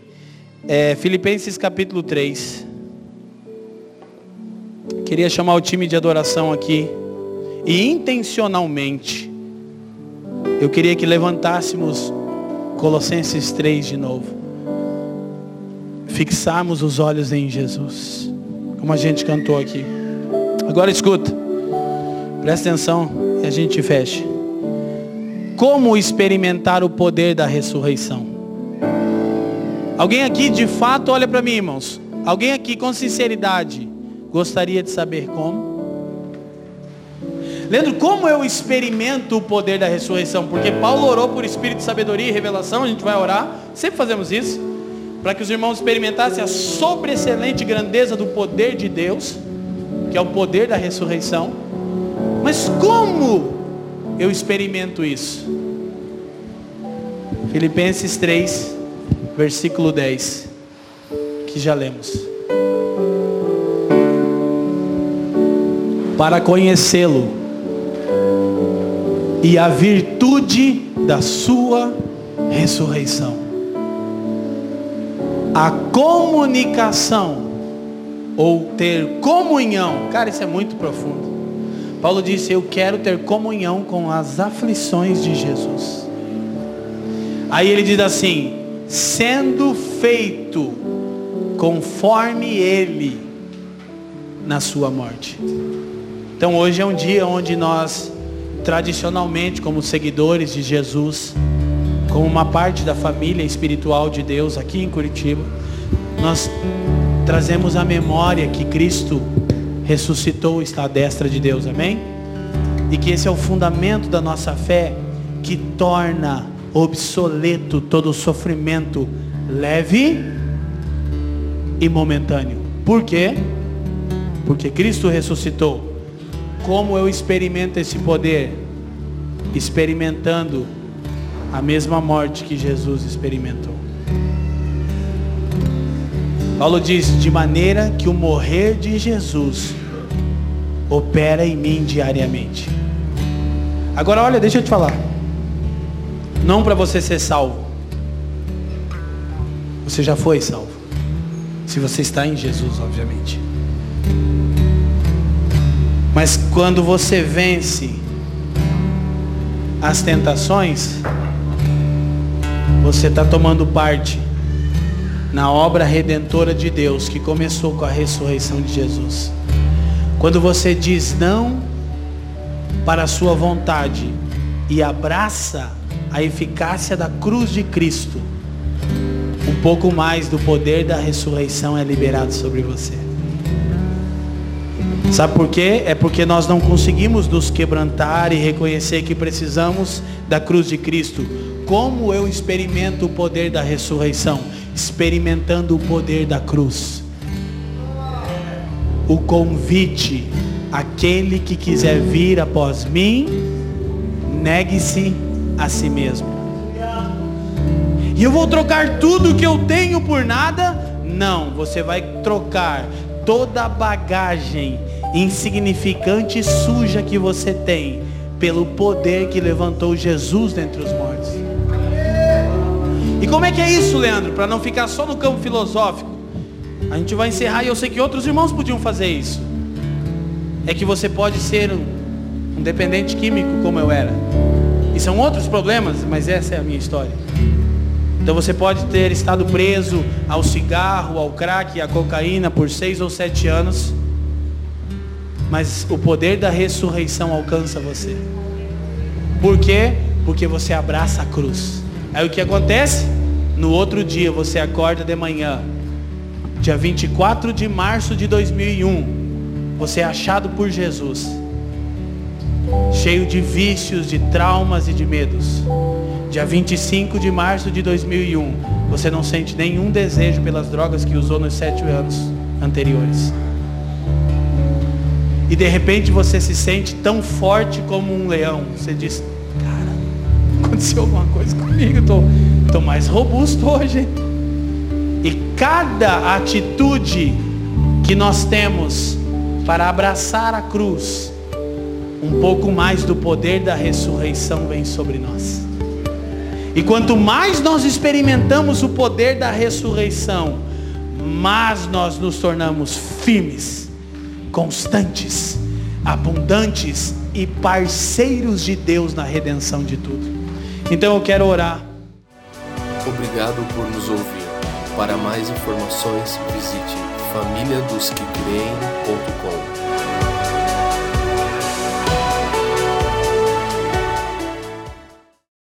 É, Filipenses capítulo 3. Queria chamar o time de adoração aqui. E intencionalmente, eu queria que levantássemos Colossenses 3 de novo fixarmos os olhos em Jesus. Como a gente cantou aqui. Agora escuta. Presta atenção e a gente fecha. Como experimentar o poder da ressurreição? Alguém aqui de fato olha para mim, irmãos. Alguém aqui com sinceridade gostaria de saber como? Leandro, como eu experimento o poder da ressurreição? Porque Paulo orou por espírito de sabedoria e revelação, a gente vai orar, sempre fazemos isso para que os irmãos experimentassem a sobreexcelente grandeza do poder de Deus, que é o poder da ressurreição. Mas como eu experimento isso? Filipenses 3, versículo 10, que já lemos. Para conhecê-lo e a virtude da sua ressurreição a comunicação ou ter comunhão. Cara, isso é muito profundo. Paulo disse: Eu quero ter comunhão com as aflições de Jesus. Aí ele diz assim: sendo feito conforme ele na sua morte. Então hoje é um dia onde nós, tradicionalmente, como seguidores de Jesus, como uma parte da família espiritual de Deus aqui em Curitiba, nós trazemos a memória que Cristo ressuscitou está à destra de Deus, amém? E que esse é o fundamento da nossa fé que torna obsoleto todo o sofrimento leve e momentâneo. Por quê? Porque Cristo ressuscitou. Como eu experimento esse poder? Experimentando a mesma morte que Jesus experimentou. Paulo diz: de maneira que o morrer de Jesus opera em mim diariamente. Agora, olha, deixa eu te falar. Não para você ser salvo. Você já foi salvo. Se você está em Jesus, obviamente. Mas quando você vence as tentações, você está tomando parte na obra redentora de Deus que começou com a ressurreição de Jesus. Quando você diz não para a sua vontade e abraça a eficácia da cruz de Cristo, um pouco mais do poder da ressurreição é liberado sobre você. Sabe por quê? É porque nós não conseguimos nos quebrantar e reconhecer que precisamos da cruz de Cristo como eu experimento o poder da ressurreição? Experimentando o poder da cruz. o convite: aquele que quiser vir após mim, negue-se a si mesmo. E eu vou trocar tudo que eu tenho por nada? Não, você vai trocar toda a bagagem insignificante e suja que você tem pelo poder que levantou Jesus dentre os mortos. E como é que é isso, Leandro? Para não ficar só no campo filosófico. A gente vai encerrar e eu sei que outros irmãos podiam fazer isso. É que você pode ser um, um dependente químico como eu era. E são outros problemas, mas essa é a minha história. Então você pode ter estado preso ao cigarro, ao crack, à cocaína por seis ou sete anos, mas o poder da ressurreição alcança você. Por quê? Porque você abraça a cruz. Aí o que acontece? No outro dia você acorda de manhã, dia 24 de março de 2001, você é achado por Jesus, cheio de vícios, de traumas e de medos. Dia 25 de março de 2001, você não sente nenhum desejo pelas drogas que usou nos sete anos anteriores. E de repente você se sente tão forte como um leão. Você diz, cara, aconteceu alguma coisa comigo, estou tô, tô mais robusto hoje. E cada atitude que nós temos para abraçar a cruz, um pouco mais do poder da ressurreição vem sobre nós. E quanto mais nós experimentamos o poder da ressurreição, mais nós nos tornamos firmes, constantes, abundantes e parceiros de Deus na redenção de tudo. Então eu quero orar. Obrigado por nos ouvir. Para mais informações, visite famíliadosquecreem.com.